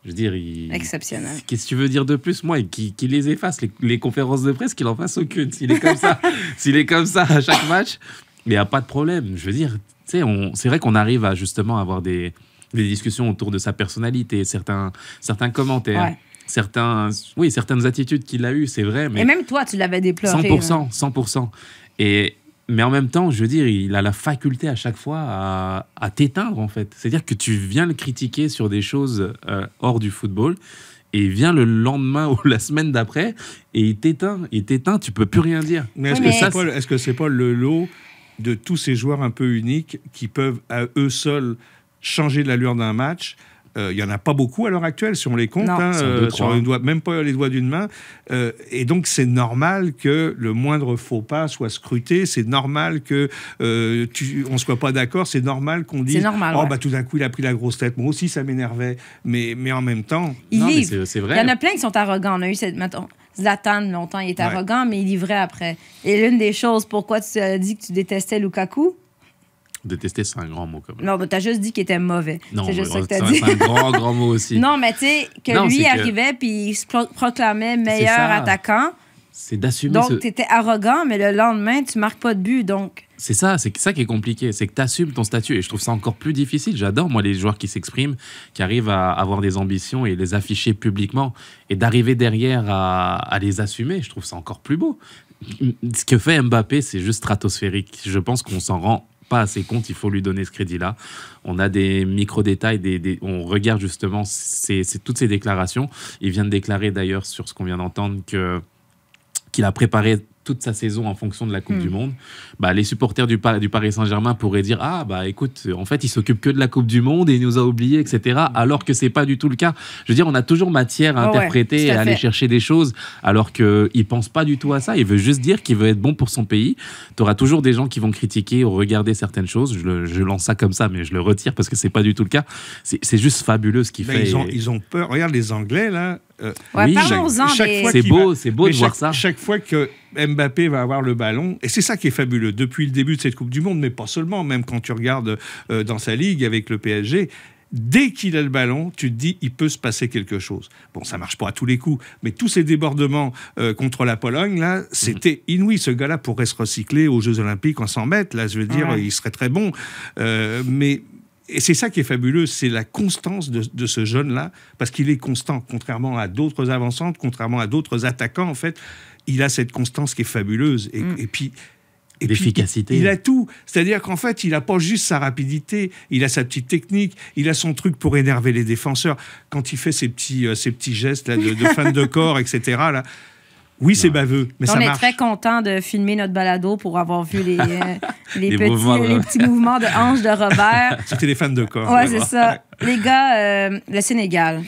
Je veux dire, il... Exceptionnel. Qu'est-ce que tu veux dire de plus, moi Qui qui les efface, les, les conférences de presse, qu'il en fasse aucune. S'il est comme ça, s'il est comme ça à chaque match, il n'y a pas de problème. Je veux dire, tu sais, on- c'est vrai qu'on arrive à justement avoir des, des discussions autour de sa personnalité, certains, certains commentaires, Ouais. certains, oui, certaines attitudes qu'il a eues, c'est vrai, mais Et même toi, tu l'avais déploré. 100%, 100%. Et, mais en même temps, je veux dire, il a la faculté à chaque fois à, à t'éteindre, en fait. C'est-à-dire que tu viens le critiquer sur des choses euh, hors du football, et il vient le lendemain ou la semaine d'après, et il t'éteint. Il t'éteint, tu peux plus rien dire. Mais est-ce Oui, que mais- c'est pas, est-ce que c'est pas le lot de tous ces joueurs un peu uniques qui peuvent à eux seuls changer l'allure d'un match Euh, Il y en a pas beaucoup à l'heure actuelle, si on les compte, Non. hein, euh, deux, sur les doigts, même pas les doigts d'une main. Euh, et donc c'est normal que le moindre faux pas soit scruté. C'est normal que euh, tu, on soit pas d'accord. C'est normal qu'on dise. C'est normal, Oh ouais. bah tout d'un coup il a pris la grosse tête. Moi aussi ça m'énervait. Mais mais en même temps. Il Non, mais livre. c'est- Il vrai. y en a plein qui sont arrogants. On a eu cette. Mettons, Zlatan, longtemps, il Ouais. arrogant, mais il livrait après. Et l'une des choses, pourquoi tu as dit que tu détestais Lukaku? Détester, c'est un grand mot, quand même. Non, mais t'as juste dit qu'il était mauvais. Non, c'est juste ça que t'as un, dit. c'est un grand, grand mot aussi. Non, mais tu sais, que Non, lui c'est que- arrivait puis il se pro- proclamait meilleur attaquant. C'est d'assumer Donc, ce... tu étais arrogant, mais le lendemain, tu marques pas de but. Donc, C'est ça, c'est ça qui est compliqué, c'est que tu assumes ton statut et je trouve ça encore plus difficile. J'adore moi les joueurs qui s'expriment, qui arrivent à avoir des ambitions et les afficher publiquement et d'arriver derrière à, à les assumer, je trouve ça encore plus beau. Ce que fait Mbappé, c'est juste stratosphérique. Je pense qu'on s'en rend pas assez compte, il faut lui donner ce crédit-là. On a des micro-détails, on regarde justement toutes ces déclarations. Il vient de déclarer d'ailleurs sur ce qu'on vient d'entendre qu'il a préparé toute sa saison en fonction de la Coupe Hmm. du Monde, bah, les supporters du, Par- du Paris Saint-Germain pourraient dire Ah, bah écoute, en fait, il s'occupe que de la Coupe du Monde et il nous a oubliés, etc. Alors que c'est pas du tout le cas. Je veux dire, on a toujours matière à Ah ouais, interpréter à et à aller chercher des choses, alors qu'il pense pas du tout à ça. Il veut juste dire qu'il veut être bon pour son pays. Tu auras toujours des gens qui vont critiquer ou regarder certaines choses. Je, le- je lance ça comme ça, mais je le retire parce que c'est pas du tout le cas. C'est juste fabuleux ce qu'il Ben, fait. ils, ont, et- ils ont peur. Regarde les Anglais, là. Euh, ouais, Oui, C'est beau, c'est beau de voir chaque- ça. Chaque fois que Mbappé va avoir le ballon, et c'est ça qui est fabuleux, depuis le début de cette Coupe du Monde, mais pas seulement, même quand tu regardes euh, dans sa ligue avec le PSG, dès qu'il a le ballon, tu te dis, il peut se passer quelque chose. Bon, ça marche pas à tous les coups, mais tous ces débordements euh, contre la Pologne, là, c'était inouï. Ce gars-là pourrait se recycler aux Jeux Olympiques en 100 mètres, là, je veux dire, Ouais. il serait très bon. Euh, mais et c'est ça qui est fabuleux, c'est la constance de, de ce jeune-là, parce qu'il est constant, contrairement à d'autres avancantes, contrairement à d'autres attaquants, en fait, il a cette constance qui est fabuleuse. Et, et puis. et puis, L'efficacité. il, il a tout. C'est-à-dire qu'en fait, il n'a pas juste sa rapidité, il a sa petite technique, il a son truc pour énerver les défenseurs. Quand il fait ses petits, euh, ses petits gestes là, de, de fin de corps, etc., là, oui, c'est baveux, mais on ça est marche. très content de filmer notre balado pour avoir vu les, euh, les, Les petits, mouvements de- les petits mouvements de hanche de Robert. C'était les fans de corps. Ouais, c'est ça. Les gars, euh, le Sénégal.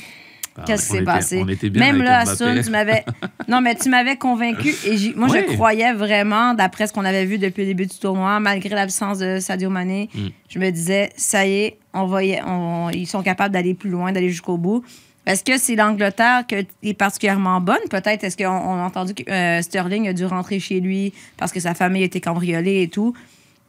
Ah, Qu'est-ce qui s'est passé? On était bien Même là. Assun, tu m'avais. Non, mais tu m'avais convaincu. Et moi, Ouais. je croyais vraiment, d'après ce qu'on avait vu depuis le début du tournoi, malgré l'absence de Sadio Mané, Mm. je me disais, ça y est, on va y- on- ils sont capables d'aller plus loin, d'aller jusqu'au bout. Est-ce que c'est l'Angleterre qui est particulièrement bonne? Peut-être. Est-ce qu'on on a entendu que euh, Sterling a dû rentrer chez lui parce que sa famille été cambriolée et tout?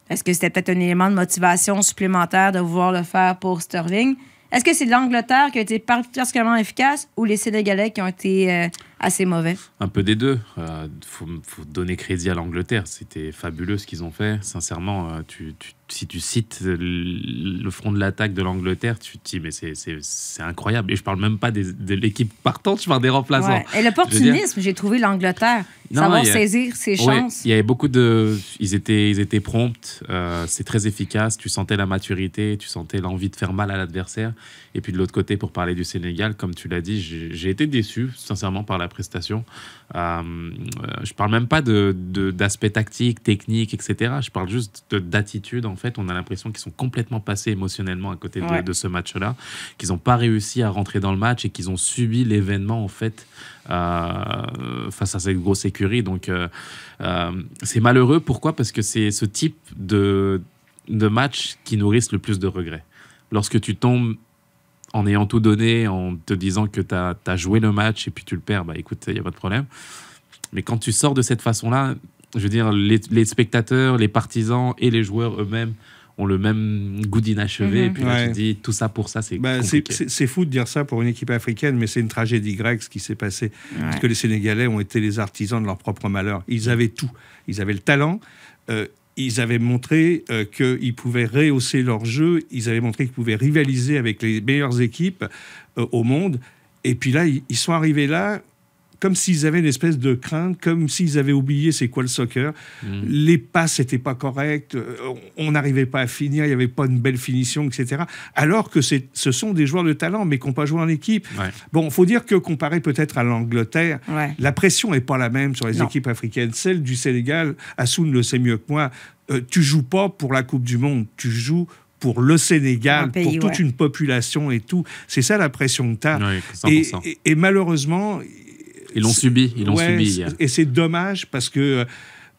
Est-ce que c'était peut-être un élément de motivation supplémentaire de vouloir le faire pour Sterling? Est-ce que c'est l'Angleterre qui a été particulièrement efficace ou les Sénégalais qui ont été euh, assez mauvais? Un peu des deux. Il faut, faut donner crédit à l'Angleterre. C'était fabuleux ce qu'ils ont fait. Sincèrement, euh, tu, tu- si tu cites le le front de l'attaque de l'Angleterre, tu te dis, mais c'est- incroyable. Et je parle même pas des- de l'équipe partante, je parle des remplaçants. Ouais. Et l'opportunisme, j'ai trouvé l'Angleterre. Savoir a- saisir ses chances. il y avait beaucoup de. Ils étaient, ils étaient prompts. euh, c'est très efficace. Tu sentais la maturité, tu sentais l'envie de faire mal à l'adversaire. Et puis de l'autre côté, pour parler du Sénégal, comme tu l'as dit, j'ai été déçu, sincèrement, par la prestation. Euh, euh, je parle même pas de de- d'aspect tactique, technique, etc. Je parle juste de- d'attitude. En fait, on a l'impression qu'ils sont complètement passés émotionnellement à côté de, Ouais. de ce match-là, qu'ils n'ont pas réussi à rentrer dans le match et qu'ils ont subi l'événement en fait euh, face à cette grosse écurie. Donc euh, euh, c'est malheureux. Pourquoi? Parce que c'est ce type de, de match qui nourrissent le plus de regrets. Lorsque tu tombes en ayant tout donné, en te disant que tu as, joué le match et puis tu le perds, bah écoute, il n'y a pas de problème. Mais quand tu sors de cette façon-là, je veux dire, les, les spectateurs, les partisans et les joueurs eux-mêmes ont le même goût d'inachevé. Mhm. Et puis là, tu Ouais. dis, tout ça pour ça, c'est Bah, c'est- compliqué. c'est fou de dire ça pour une équipe africaine, mais c'est une tragédie grecque ce qui s'est passé. Parce que les Sénégalais ont été les artisans de leur propre malheur. Ils avaient tout. Ils avaient le talent. euh, ils avaient montré euh, qu'ils pouvaient rehausser leur jeu. Ils avaient montré qu'ils pouvaient rivaliser avec les meilleures équipes euh, au monde. Et puis là, ils, ils sont arrivés là comme s'ils avaient une espèce de crainte, comme s'ils avaient oublié c'est quoi le soccer. Mhm. Les passes n'étaient pas correctes, euh, on n'arrivait pas à finir, il n'y avait pas une belle finition, etc. Alors que ce sont des joueurs de talent, mais qui n'ont pas joué en équipe. Ouais. Bon, il faut dire que comparé peut-être à l'Angleterre, Ouais. la pression n'est pas la même sur les Non. équipes africaines. Celle du Sénégal, Assoun le sait mieux que moi, euh, tu joues pas pour la Coupe du Monde, tu joues pour le Sénégal, Un pays, pour toute ouais. une population et tout. C'est ça la pression que tu as. Ouais, et, 100%. et- et malheureusement, Ils l'ont subi, ils l'ont Ouais, subi. Et c'est dommage parce que,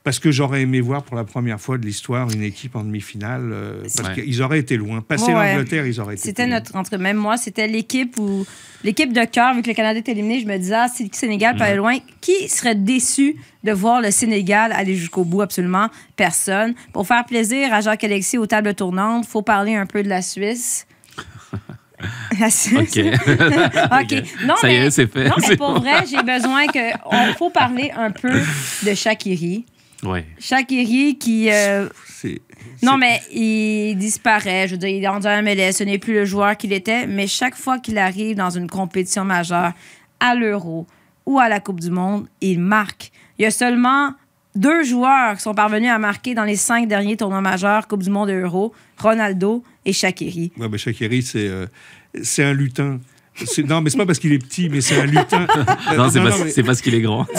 parce que j'aurais aimé voir pour la première fois de l'histoire une équipe en demi-finale. euh, parce Ouais. qu'ils auraient été loin. Passer Ouais. l'Angleterre, ils auraient été C'était notre, entre même moi, c'était l'équipe où l'équipe de cœur, vu que le Canada est éliminé, je me disais, ah, si le Sénégal peut aller loin, qui serait déçu de voir le Sénégal aller jusqu'au bout? Absolument personne. Pour faire plaisir à Jacques-Alexis aux tables tournantes, faut parler un peu de la Suisse. Suisse. Ok. OK. Non, Ça y mais, est, c'est fait. Non, mais C'est pour bon. vrai, j'ai besoin que. Il faut parler un peu de Shakiri. Ouais. Shakiri qui. euh, non, mais il disparaît. Je veux dire, il est rendu à MLS. Ce n'est plus le joueur qu'il était. Mais chaque fois qu'il arrive dans une compétition majeure, à l'Euro ou à la Coupe du Monde, il marque. Il y a seulement deux joueurs qui sont parvenus à marquer dans les cinq derniers tournois majeurs, Coupe du Monde Euro, Ronaldo et Shakiri. Ouais, Shaqiri, c'est euh, c'est un lutin. C'est- Non, mais c'est pas parce qu'il est petit, mais c'est un lutin. Euh, Non, c'est parce, mais- c'est parce qu'il est grand.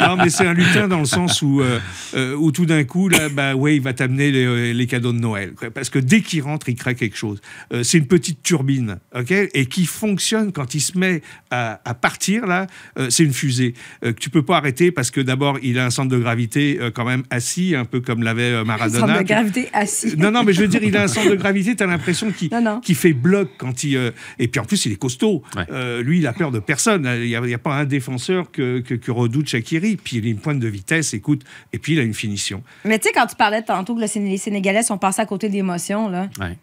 non, mais c'est un lutin dans le sens où, euh, euh, où tout d'un coup, là, bah, ouais, il va t'amener les, les cadeaux de Noël. quoi. Parce que dès qu'il rentre, il crée quelque chose. Euh, c'est une petite turbine, ok, et qui fonctionne quand il se met à, à partir là. euh, c'est une fusée euh, que tu peux pas arrêter parce que d'abord, il a un centre de gravité euh, quand même assis, un peu comme l'avait euh, Maradona. Centre de gravité assis. Non, non, mais je veux dire, il a un centre de gravité, tu as l'impression qu'il Non, non. qu'il fait bloc quand il. euh, et puis en plus, il est costaud. Ouais. Euh, lui, il a peur de personne. Il n'y a, il y a pas un défenseur que, que, que redoute Shakiri. Puis il a une pointe de vitesse, écoute. Et puis il a une finition. Mais tu sais, quand tu parlais tantôt que les Sénégalais sont passés à côté de l'émotion, là. Ouais.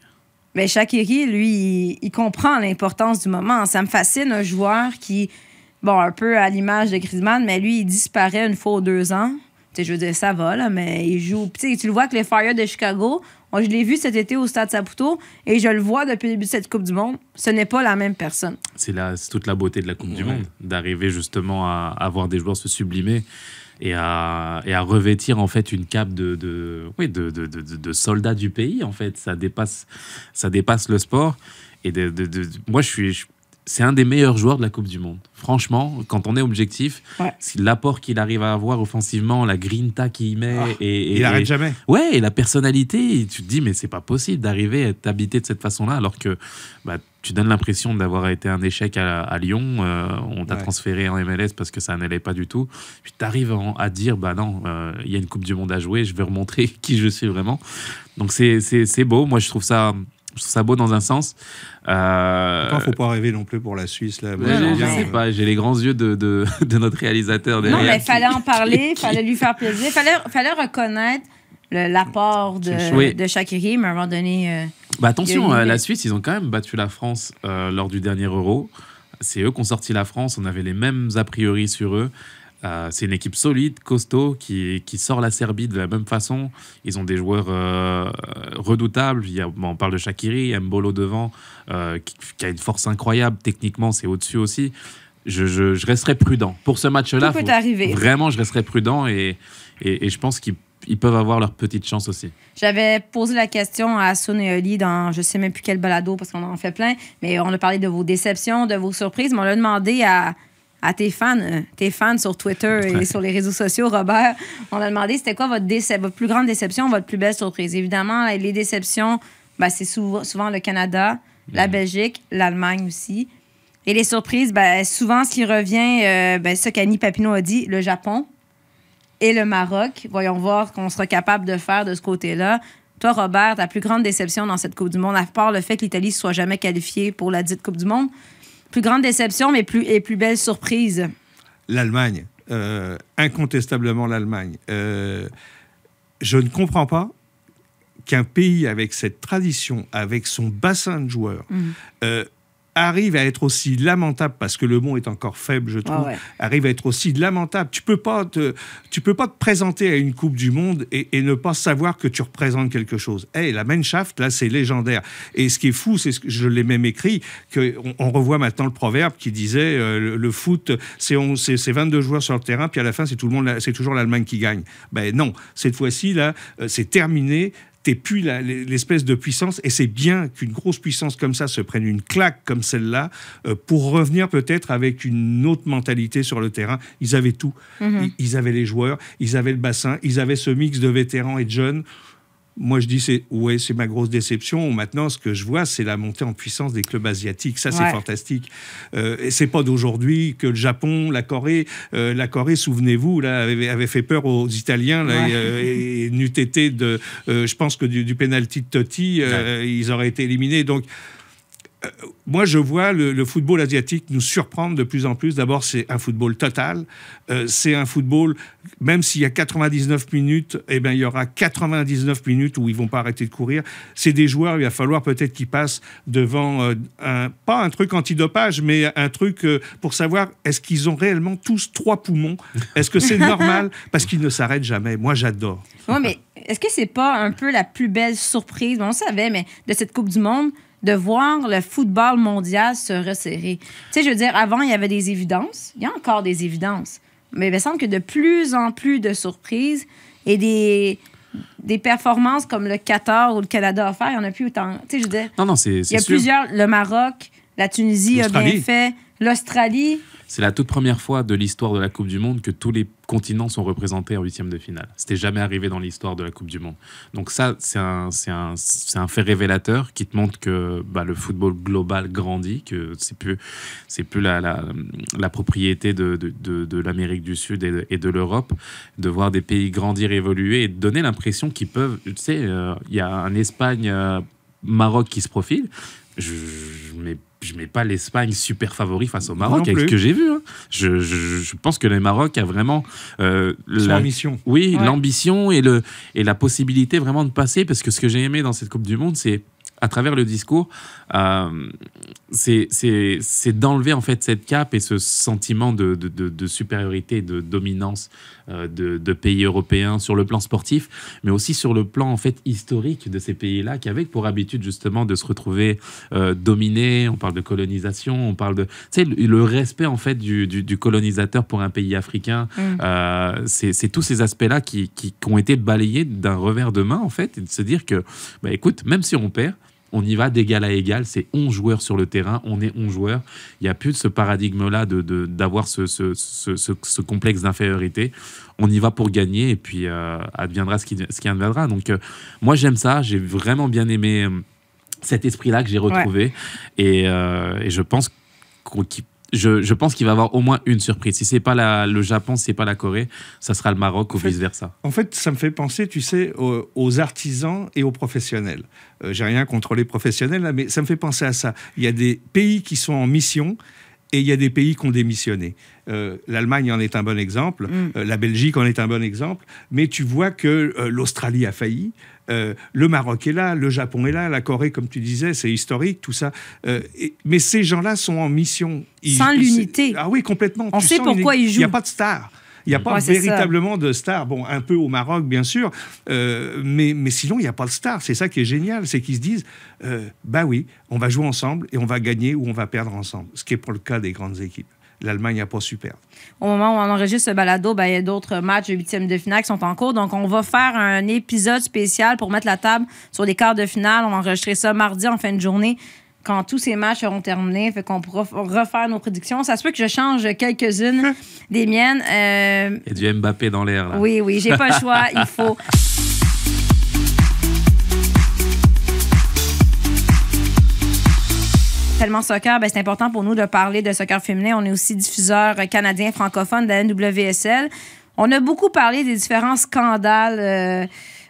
Ben, Shakiri, lui, il, il comprend l'importance du moment. Ça me fascine un joueur qui, bon, un peu à l'image de Griezmann, mais lui, il disparaît une fois aux deux ans. Tu sais, je veux dire, ça va, là, mais il joue. Puis, tu sais, tu le vois que les Fire de Chicago, moi, je l'ai vu cet été au Stade Saputo et je le vois depuis le début de cette Coupe du Monde. Ce n'est pas la même personne. C'est toute la beauté de la Coupe du Monde, d'arriver justement à, à voir des joueurs se sublimer et à, et à revêtir en fait une cape de, de, oui, de, de, de, de- de soldats du pays. En fait, ça dépasse, ça dépasse le sport. Et de, de- de- moi, je suis, je- c'est un des meilleurs joueurs de la Coupe du Monde. Franchement, quand on est objectif, Ouais. l'apport qu'il arrive à avoir offensivement, la grinta qu'il met, Ah, et, et- il n'arrête jamais. Ouais, et la personnalité, tu te dis, mais c'est pas possible d'arriver à t'habiter de cette façon-là, alors que bah, tu donnes l'impression d'avoir été un échec à, à Lyon. euh, on t'a Ouais. transféré en MLS parce que ça n'allait pas du tout. Puis tu arrives à dire, bah non, euh, il y a une Coupe du Monde à jouer, je vais remontrer qui je suis vraiment. Donc c'est beau. Moi, je trouve ça. Beau dans un sens. Euh, Il ne faut pas rêver non plus pour la Suisse. Là. Moi, non, sais euh, pas, j'ai les grands yeux de, de, de notre réalisateur Non, mais il fallait en parler, il fallait lui faire plaisir. Il fallait, fallait reconnaître l'apport de, Oui. de Shakiri, mais à un moment donné. euh, Bah attention, euh, la. Suisse, ils ont quand même battu la France euh, lors du dernier Euro. C'est eux qui ont sorti la France. On avait les mêmes a priori sur eux. Euh, c'est une équipe solide, costaud, qui, qui sort la Serbie de la même façon. Ils ont des joueurs euh, redoutables. Il y a, bon, on parle de Shakiri, Mbolo devant, euh, qui, qui a une force incroyable. Techniquement, c'est au-dessus aussi. Je, je, je resterai prudent. Pour ce match-là, vraiment, je resterai prudent et, et, et je pense qu'ils ils peuvent avoir leur petite chance aussi. J'avais posé la question à Sun et Oli dans je sais même plus quel balado parce qu'on en fait plein, mais on a parlé de vos déceptions, de vos surprises, mais on l'a demandé à, à tes fans, euh, tes fans sur Twitter et sur les réseaux sociaux, Robert. On a demandé c'était quoi votre, plus grande déception, votre plus belle surprise? Évidemment, les déceptions, ben, c'est souvent, souvent le Canada, la Belgique, l'Allemagne aussi. Et les surprises, ben, souvent, ce qui revient, euh, ben, ce qu'Annie Papineau a dit, le Japon et le Maroc. Voyons voir qu'on sera capable de faire de ce côté-là. Toi, Robert, ta plus grande déception dans cette Coupe du Monde, à part le fait que l'Italie ne soit jamais qualifiée pour la dite Coupe du Monde, plus grande déception, mais plus, et plus belle surprise. L'Allemagne. Euh, incontestablement l'Allemagne. Euh, je ne comprends pas qu'un pays avec cette tradition, avec son bassin de joueurs, euh, arrive à être aussi lamentable parce que le mot est encore faible, je trouve. Ah ouais. Arrive à être aussi lamentable. Tu peux pas te, tu peux pas te présenter à une Coupe du Monde et, et ne pas savoir que tu représentes quelque chose. Hey, la Mannschaft, là, c'est légendaire. Et ce qui est fou, c'est ce que je l'ai même écrit, que on, revoit maintenant le proverbe qui disait euh, le, le foot, c'est on- c'est c'est 22 joueurs sur le terrain, puis à la fin, c'est tout le monde, c'est toujours l'Allemagne qui gagne. Ben non, cette fois-ci là, euh, c'est terminé t'es plus l'espèce de puissance, et c'est bien qu'une grosse puissance comme ça se prenne une claque comme celle-là euh, pour revenir peut-être avec une autre mentalité sur le terrain. Ils avaient tout. Ils, ils avaient les joueurs, ils avaient le bassin, ils avaient ce mix de vétérans et de jeunes. Moi, je dis, c'est ouais, c'est ma grosse déception. Maintenant, ce que je vois, c'est la montée en puissance des clubs asiatiques. Ça, c'est Ouais. fantastique. Euh, et c'est pas d'aujourd'hui que le Japon, la Corée, euh, la Corée, souvenez-vous, là, avait, avait fait peur aux Italiens là, Ouais. et, euh, et, n'eût été de, euh, je pense que du, du penalty de Totti, ils auraient été éliminés. Donc moi, je vois le, le football asiatique nous surprendre de plus en plus. D'abord, c'est un football total. Euh, c'est un football, même s'il y a 99 minutes, eh ben, il y aura 99 minutes où ils vont pas arrêter de courir. C'est des joueurs, il va falloir peut-être qu'ils passent devant, euh, un, pas un truc antidopage, mais un truc euh, pour savoir est-ce qu'ils ont réellement tous trois poumons? Est-ce que c'est normal? Parce qu'ils ne s'arrêtent jamais. Moi, j'adore. Oui, mais est-ce que c'est pas un peu la plus belle surprise, on le savait, mais de cette Coupe du Monde, de voir le football mondial se resserrer? Tu sais, je veux dire, avant, il y avait des évidences. Il y a encore des évidences. Mais il me semble que de plus en plus de surprises et des, des performances comme le Qatar ou le Canada a fait, il n'y en a plus autant. Tu sais, je veux dire, Non, non, c'est il y a sûr. plusieurs. Le Maroc, la Tunisie a bien fait. L'Australie. C'est la toute première fois de l'histoire de la Coupe du Monde que tous les continents sont représentés en huitième de finale. C'était jamais arrivé dans l'histoire de la Coupe du Monde. Donc ça, c'est un, un, un fait révélateur qui te montre que bah, le football global grandit, que c'est plus, c'est plus la, la, propriété de, de, de, l'Amérique du Sud et de, l'Europe, de voir des pays grandir, évoluer et donner l'impression qu'ils peuvent. Tu sais, euh, il y a un Espagne. euh, Maroc qui se profile, je, je mets, je mets pas l'Espagne super favori face au Maroc avec ce que j'ai vu. hein. Je, je- je pense que le Maroc a vraiment euh, la- mission. oui, Ouais. l'ambition et, le, et la possibilité vraiment de passer, parce que ce que j'ai aimé dans cette Coupe du Monde, c'est à travers le discours, euh, c'est d'enlever en fait cette cape et ce sentiment de, de, de- de supériorité, de dominance euh, de, pays européens sur le plan sportif, mais aussi sur le plan en fait historique de ces pays-là qui avaient pour habitude justement de se retrouver euh, dominés. On parle de colonisation, on parle de, tu sais, le, respect en fait du, du, du colonisateur pour un pays africain. C'est c'est tous ces aspects-là qui, qui, qui ont été balayés d'un revers de main en fait, et de se dire que, bah, écoute, même si on perd, on y va d'égal à égal, c'est 11 joueurs sur le terrain, on est 11 joueurs. Il n'y a plus de ce paradigme-là d'avoir de, d'avoir ce, ce, ce, complexe d'infériorité. On y va pour gagner et puis euh, adviendra ce qui, ce qui adviendra. Donc, euh, moi, j'aime ça. J'ai vraiment bien aimé euh, cet esprit-là que j'ai retrouvé. Et, euh, et je pense qu'on- qu'il je, je pense qu'il va y avoir au moins une surprise. Si c'est pas la, le Japon, si c'est pas la Corée, ça sera le Maroc ou En fait, vice versa. En fait, ça me fait penser, tu sais, aux, aux artisans et aux professionnels. Euh, J'ai rien contre les professionnels, là, mais ça me fait penser à ça. Il y a des pays qui sont en mission et il y a des pays qui ont démissionné. Euh, L'Allemagne en est un bon exemple, euh, la Belgique en est un bon exemple, mais tu vois que euh, l'Australie a failli. le Maroc est là, le Japon est là, la Corée, comme tu disais, c'est historique, tout ça. Et- mais ces gens-là sont en mission. Sans l'unité. Ah oui, complètement. On Tu sait pourquoi ils Il n'y a jouent. pas de star. Il n'y a pas Ouais, ça. véritablement de star. Bon, un peu au Maroc, bien sûr, euh, mais, mais sinon, il n'y a pas de star. C'est ça qui est génial, c'est qu'ils se disent, euh, bah oui, on va jouer ensemble et on va gagner ou on va perdre ensemble. Ce qui est pas le cas des grandes équipes. L'Allemagne n'a pas su perdre. Au moment où on enregistre ce balado, ben, il y a d'autres matchs de huitième de finale qui sont en cours. Donc, on va faire un épisode spécial pour mettre la table sur les quarts de finale. On va enregistrer ça mardi en fin de journée quand tous ces matchs seront terminés. Fait qu'on pourra refaire nos prédictions. Ça se peut que je change quelques-unes des miennes. Euh, a du Mbappé dans l'air là. oui, oui, j'ai pas le choix. Il faut. Tellement soccer, ben, c'est important pour nous de parler de soccer féminin. On est aussi diffuseur canadien francophone de la NWSL. On a beaucoup parlé des différents scandales euh,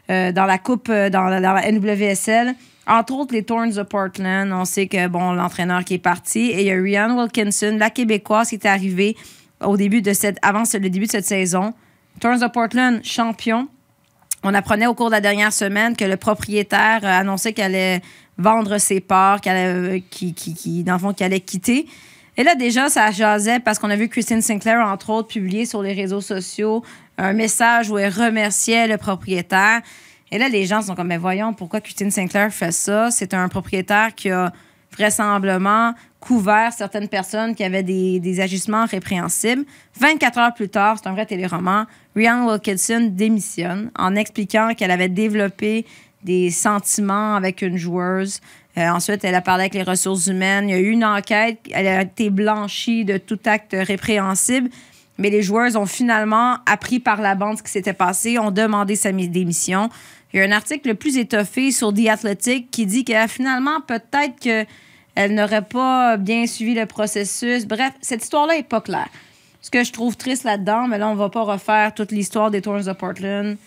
euh, dans la Coupe, dans la, dans la NWSL. Entre autres, les Thorns de Portland. On sait que, bon, l'entraîneur qui est parti. Et il y a Rianne Wilkinson, la Québécoise, qui est arrivée au début de cette, avant le début de cette saison. Thorns de Portland, champion. on apprenait au cours de la dernière semaine que le propriétaire a annoncé qu'elle allait vendre ses parts, qu'elle allait, qui, qui, qui, dans le fond, qu'elle allait quitter. Et là, déjà, ça jasait parce qu'on a vu Christine Sinclair, entre autres, publier sur les réseaux sociaux un message où elle remerciait le propriétaire. Et là, les gens sont comme, mais voyons, pourquoi Christine Sinclair fait ça? C'est un propriétaire qui a vraisemblablement couvert certaines personnes qui avaient des, des ajustements répréhensibles. 24 heures plus tard, c'est un vrai téléroman, Rihanna Wilkinson démissionne en expliquant qu'elle avait développé des sentiments avec une joueuse. Euh, ensuite, elle a parlé avec les ressources humaines. Il y a eu une enquête. Elle a été blanchie de tout acte répréhensible. Mais les joueurs ont finalement appris par la bande ce qui s'était passé, ont demandé sa démission. Il y a un article le plus étoffé sur The Athletic qui dit que finalement, peut-être qu'elle n'aurait pas bien suivi le processus. Bref, cette histoire-là n'est pas claire. Ce que je trouve triste là-dedans, mais là, on ne va pas refaire toute l'histoire des Tours de Portland.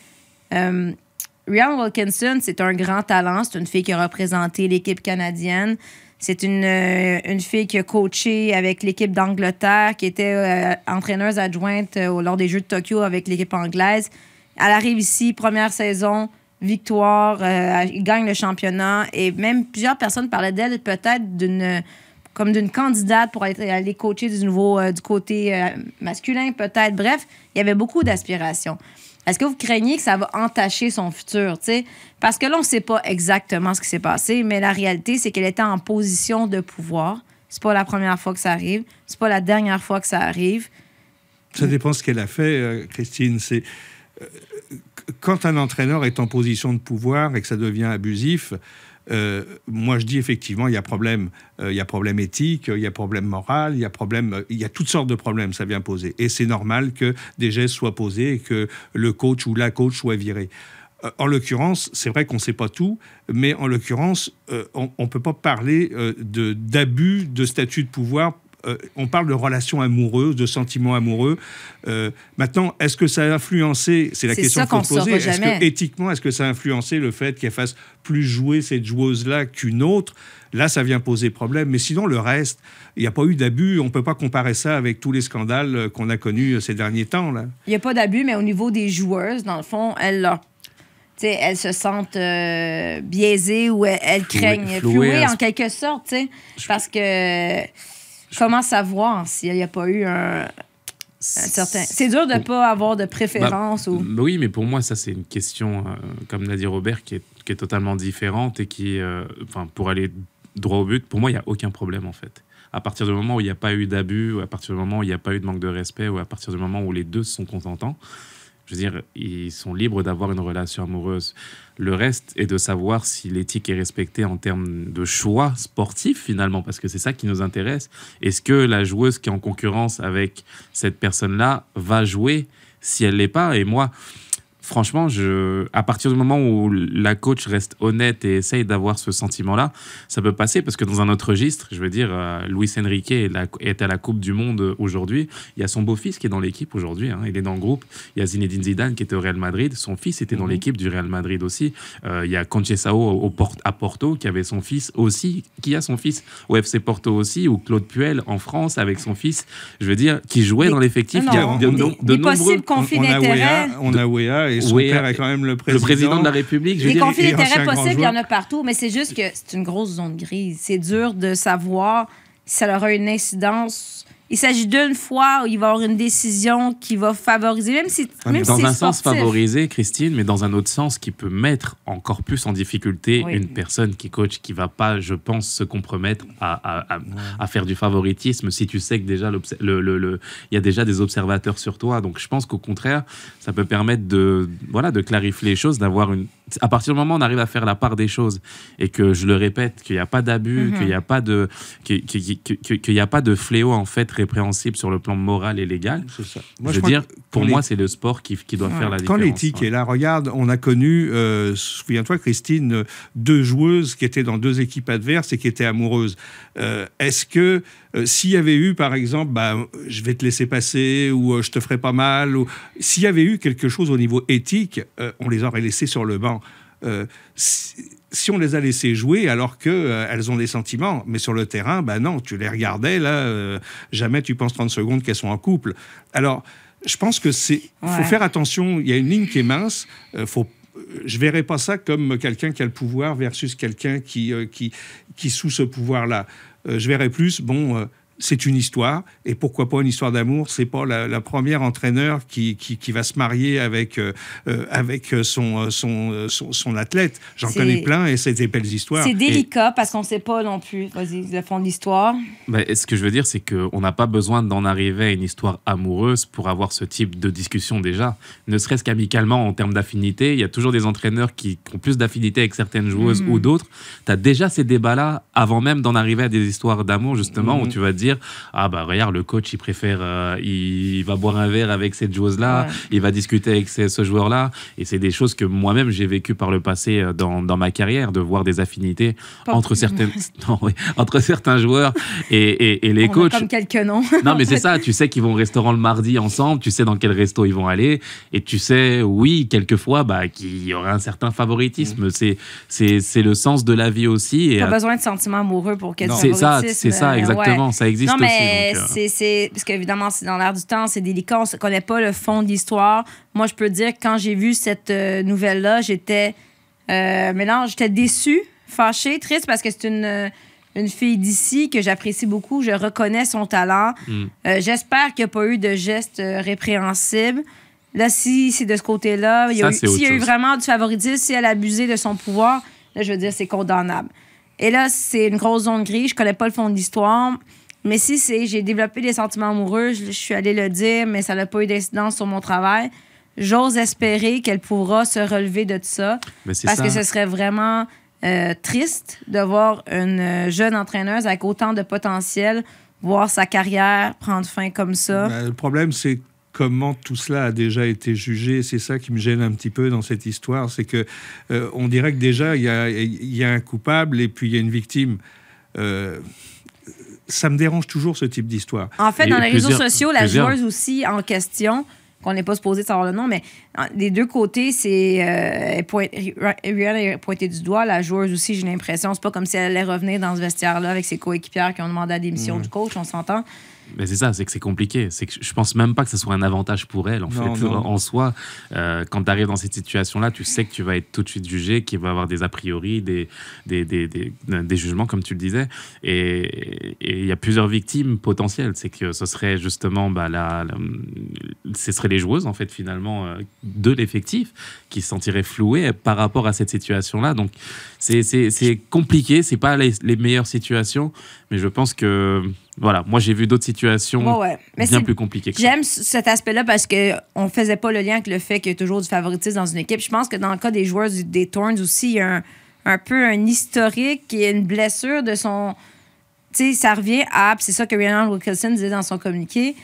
Euh, Rihanna Wilkinson, c'est un grand talent. C'est une fille qui a représenté l'équipe canadienne. C'est une, euh, une fille qui a coaché avec l'équipe d'Angleterre, qui était euh, entraîneuse adjointe euh, lors des Jeux de Tokyo avec l'équipe anglaise. Elle arrive ici, première saison, victoire, elle gagne le championnat. Et même plusieurs personnes parlaient d'elle peut-être d'une comme d'une candidate pour aller, coacher du nouveau du côté masculin, peut-être. Bref, il y avait beaucoup d'aspirations. Est-ce que vous craignez que ça va entacher son futur? Parce que là, on ne sait pas exactement ce qui s'est passé, mais la réalité, c'est qu'elle était en position de pouvoir. C'est pas la première fois que ça arrive. C'est pas la dernière fois que ça arrive. Ça dépend ce qu'elle a fait, euh, Christine. C'est euh, quand un entraîneur est en position de pouvoir et que ça devient abusif, euh, moi, je dis effectivement, il y a problème, euh, il y a problème éthique, il y a problème moral, il y a problème, il y a toutes sortes de problèmes, ça vient poser. Et c'est normal que des gestes soient posés et que le coach ou la coach soit viré. Euh, en l'occurrence, c'est vrai qu'on ne sait pas tout, mais en l'occurrence, on ne peut pas parler d'abus de statut de pouvoir euh, on parle de relations amoureuses, de sentiments amoureux. Euh, maintenant, est-ce que ça a influencé, c'est la question qu'on se poser, est-ce que éthiquement, est-ce que ça a influencé le fait qu'elle fasse plus jouer cette joueuse-là qu'une autre? Là, ça vient poser problème. Mais sinon, le reste, il n'y a pas eu d'abus. On ne peut pas comparer ça avec tous les scandales euh, qu'on a connus ces derniers temps. Là. Il n'y a pas d'abus, mais au niveau des joueuses, dans le fond, elles leur elles se sentent biaisées ou elles, craignent flouer, en quelque sorte, parce que Comment savoir s'il n'y a pas eu un, certain. C'est dur de ne pas avoir de préférence. Bah, ou... Oui, mais pour moi, ça, c'est une question, euh, comme l'a dit Robert, qui est, qui est, totalement différente et qui, euh, enfin, pour aller droit au but, pour moi, il n'y a aucun problème, en fait. À partir du moment où il n'y a pas eu d'abus, ou à partir du moment où il n'y a pas eu de manque de respect, ou à partir du moment où les deux sont contentants, je veux dire, ils sont libres d'avoir une relation amoureuse. Le reste est de savoir si l'éthique est respectée en termes de choix sportifs, finalement, parce que c'est ça qui nous intéresse. Est-ce que la joueuse qui est en concurrence avec cette personne-là va jouer si elle l'est pas? Et moi, franchement, je, à partir du moment où la coach reste honnête et essaye d'avoir ce sentiment-là, ça peut passer parce que dans un autre registre, je veux dire, euh, Luis Enrique est, à la Coupe du Monde aujourd'hui. Il y a son beau-fils qui est dans l'équipe aujourd'hui. Hein. il est dans le groupe. Il y a Zinedine Zidane qui était au Real Madrid. Son fils était dans mhm. l'équipe du Real Madrid aussi. Euh, il y a Conceição au, à Porto qui avait son fils aussi, qui a son fils au FC Porto aussi, ou Claude Puel en France avec son fils. Je veux dire, qui jouait dans l'effectif. Il y a de, de, nombreux. conflits d'intérêt. On a Wea et son père est quand même le président. Le président de la République. Les conflits d'intérêts possibles, il y en a partout, mais c'est juste que c'est une grosse zone grise. C'est dur de savoir si ça aura une incidence il s'agit d'une fois où il va y avoir une décision qui va favoriser, même si. Même dans un sens favoriser, Christine, mais dans un autre sens qui peut mettre encore plus en difficulté une personne qui coach, qui va pas, je pense, se compromettre à, à, à, faire du favoritisme si tu sais que déjà le, le, le, il y a déjà des observateurs sur toi. Donc je pense qu'au contraire, ça peut permettre de, voilà, de clarifier les choses, d'avoir une. À partir du moment où on arrive à faire la part des choses et que je le répète, qu'il n'y a pas d'abus, mm-hmm. qu'il n'y a pas de, qu'il n'y a pas de fléau en fait répréhensible sur le plan moral et légal. Ça. Moi, je, veux dire, pour moi, c'est le sport qui, qui doit faire la différence. Quand l'éthique est là, regarde, on a connu, euh, souviens-toi, Christine, deux joueuses qui étaient dans deux équipes adverses et qui étaient amoureuses. Euh, est-ce que euh, s'il y avait eu, par exemple, bah, je vais te laisser passer ou je te ferai pas mal, ou s'il y avait eu quelque chose au niveau éthique, on les aurait laissés sur le banc. Si, si on les a laissées jouer alors qu'elles euh, elles ont des sentiments, mais sur le terrain, ben non, tu les regardais, là, euh, jamais tu penses 30 secondes qu'elles sont en couple. Alors, je pense que c'est faut faire attention. Il y a une ligne qui est mince. Euh, faut je verrais pas ça comme quelqu'un qui a le pouvoir versus quelqu'un qui, euh, qui, qui est sous ce pouvoir-là. Je verrais plus, bon, c'est une histoire, et pourquoi pas une histoire d'amour? C'est pas la, la première entraîneur qui, qui, qui va se marier avec, euh, euh, avec son, son, euh, son, son athlète. J'en connais plein, et c'est des belles histoires. C'est délicat parce qu'on ne sait pas non plus, vas-y, le fond de l'histoire. Ben, ce que je veux dire, c'est qu'on n'a pas besoin d'en arriver à une histoire amoureuse pour avoir ce type de discussion déjà. Ne serait-ce qu'amicalement, en termes d'affinité, il y a toujours des entraîneurs qui ont plus d'affinité avec certaines joueuses Mhm. ou d'autres. Tu as déjà ces débats-là avant même d'en arriver à des histoires d'amour, justement, où tu vas te dire Ah, bah regarde, le coach, il préfère, euh, il va boire un verre avec cette joueuse-là, Ouais. il va discuter avec ce, ce joueur-là. Et c'est des choses que moi-même, j'ai vécu par le passé euh, dans, dans ma carrière, de voir des affinités Pas- entre, certaines, non, oui, entre certains joueurs et, et- et les On a coachs. comme quelques noms. Non, mais c'est ça, tu sais qu'ils vont au restaurant le mardi ensemble, tu sais dans quel resto ils vont aller, et tu sais, oui, quelquefois, bah, qu'il y aura un certain favoritisme. C'est, c'est, c'est le sens de la vie aussi. Et Pas besoin de sentiments amoureux pour du c'est ça, c'est ça, exactement. ouais. Ça existe Non, mais euh, c'est, c'est- Parce qu'évidemment, c'est dans l'air du temps, c'est délicat, on ne connaît pas le fond de l'histoire. Moi, je peux dire que quand j'ai vu cette euh, nouvelle-là, j'étais. Euh, mélange, j'étais déçue, fâchée, triste parce que c'est une. euh, une fille d'ici que j'apprécie beaucoup, je reconnais son talent. Mm. Euh, J'espère qu'il n'y a pas eu de gestes répréhensibles. Là, si c'est de ce côté-là, y a eu- s'il y a eu vraiment du favoritisme, si elle a abusé de son pouvoir, là, je veux dire, c'est condamnable. Et là, c'est une grosse zone grise. Je connais pas le fond de l'histoire. Mais si c'est j'ai développé des sentiments amoureux, je, je suis allée le dire, mais ça n'a pas eu d'incidence sur mon travail. J'ose espérer qu'elle pourra se relever de ça. mais c'est Parce ça. que ce serait vraiment euh, triste de voir une euh, jeune entraîneuse avec autant de potentiel voir sa carrière prendre fin comme ça. Ben, le problème, c'est comment tout cela a déjà été jugé. C'est ça qui me gêne un petit peu dans cette histoire. C'est que euh, on dirait que déjà, il y a, il y a un coupable et puis il y a une victime. Euh, ça me dérange toujours ce type d'histoire. En fait, dans les réseaux sociaux, la plusieurs. joueuse aussi en question, qu'on n'est pas supposé de savoir le nom, mais des deux côtés, c'est. euh, Rihanna est pointée du doigt. La joueuse aussi, j'ai l'impression. C'est pas comme si elle allait revenir dans ce vestiaire-là avec ses coéquipières qui ont demandé la démission du coach, on s'entend. Mais c'est ça, c'est que c'est compliqué. C'est que je pense même pas que ce soit un avantage pour elle, en Non, fait. non. En soi, euh, quand tu arrives dans cette situation-là, tu sais que tu vas être tout de suite jugé, qu'il va y avoir des a priori, des, des, des, des, des jugements, comme tu le disais. Et il y a plusieurs victimes potentielles. C'est que ce serait justement, bah, la, la- ce seraient les joueuses, en fait, finalement, euh, de l'effectif, qui se sentiraient flouées par rapport à cette situation-là. Donc, c'est- compliqué. C'est pas les, les meilleures situations, mais je pense que, voilà, moi, j'ai vu d'autres situations Ouais, ouais. Mais bien plus compliqué que ça. J'aime cet aspect-là parce qu'on ne faisait pas le lien avec le fait qu'il y a toujours du favoritisme dans une équipe. Je pense que dans le cas des joueurs du- des Thorns aussi, il y a un, un peu un historique et une blessure de son. Tu sais, ça revient à. C'est ça que Ryan Wilkinson disait dans son communiqué.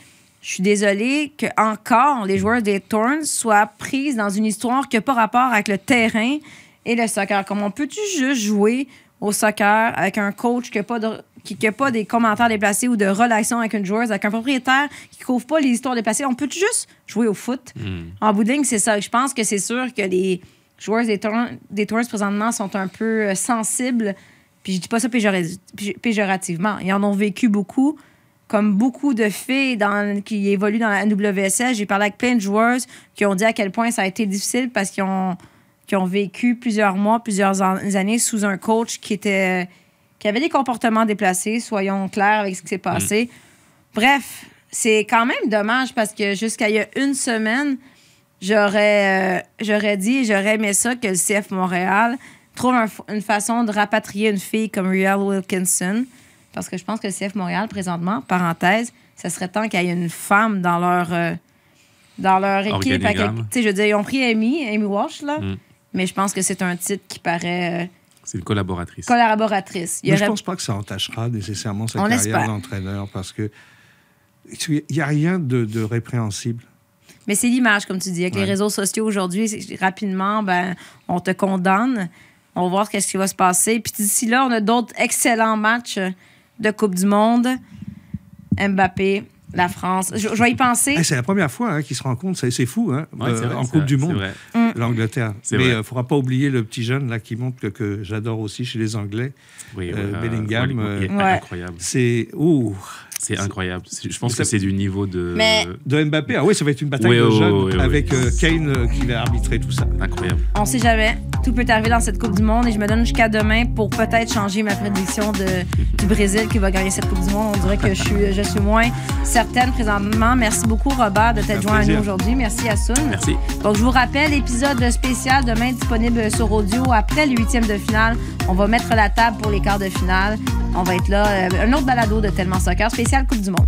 Je suis désolée que encore les joueurs des Thorns soient prises dans une histoire qui n'a pas rapport avec le terrain et le soccer. Comme on peut-tu juste jouer au soccer avec un coach qui n'a pas, de- qui, pas des commentaires déplacés ou de relations avec une joueuse, avec un propriétaire qui ne couvre pas les histoires déplacées? On peut juste jouer au foot? Hmm. En bout de ligne, c'est ça. Je pense que c'est sûr que les joueurs des Thorns, des présentement sont un peu euh, sensibles. Puis je dis pas ça péjora- pé- péjorativement. Ils en ont vécu beaucoup. Comme beaucoup de filles dans, qui évoluent dans la NWSL, j'ai parlé avec plein de joueuses qui ont dit à quel point ça a été difficile parce qu'ils ont, qu'ils ont vécu plusieurs mois, plusieurs an- années sous un coach qui était qui avait des comportements déplacés, soyons clairs avec ce qui s'est passé. Bref, c'est quand même dommage parce que jusqu'à il y a une semaine, j'aurais euh, j'aurais dit, j'aurais aimé ça que le CF Montréal trouve un une façon de rapatrier une fille comme Riel Wilkinson. Parce que je pense que le CF Montréal, présentement, parenthèse, ça serait temps qu'il y ait une femme dans leur, euh, dans leur équipe. je veux dire, ils ont pris Amy, Amy Walsh, là. Mm. Mais je pense que c'est un titre qui paraît euh, C'est une collaboratrice. collaboratrice. Il Mais je pense pas que ça entachera nécessairement sa On carrière d'entraîneur parce que il n'y a rien de, de répréhensible. Mais c'est l'image, comme tu dis. Avec les réseaux sociaux aujourd'hui, rapidement, ben, on te condamne. On va voir ce qui va se passer. Puis d'ici là, on a d'autres excellents matchs de Coupe du Monde. Mbappé, la France. Je, je vais y penser. Eh, c'est la première fois hein, qu'ils se rencontrent, c'est c'est fou, hein, Ouais, c'est euh, vrai, en Coupe vrai, du Monde, l'Angleterre. C'est Mais il ne faudra pas oublier le petit jeune là qui montre que, que j'adore aussi chez les Anglais. Oui, Euh, ouais, Bellingham, euh, Ouais. incroyable. C'est ouh, C'est incroyable. C'est- Je pense que c'est du niveau de. Mais- De Mbappé, ah oui, ça va être une bataille de jeunes avec euh, Kane euh, qui va arbitrer tout ça. Incroyable. On sait jamais. Tout peut arriver dans cette Coupe du Monde et je me donne jusqu'à demain pour peut-être changer ma prédiction de, du Brésil qui va gagner cette Coupe du Monde. On dirait que je suis, je suis moins certaine présentement. Merci beaucoup, Robert, de t'être joint à nous aujourd'hui. Merci, Assoun. Merci. Donc, je vous rappelle, épisode spécial demain disponible sur audio. Après le huitième de finale, on va mettre la table pour les quarts de finale. On va être là. Euh, un autre balado de Tellement Soccer spécial Coupe du Monde.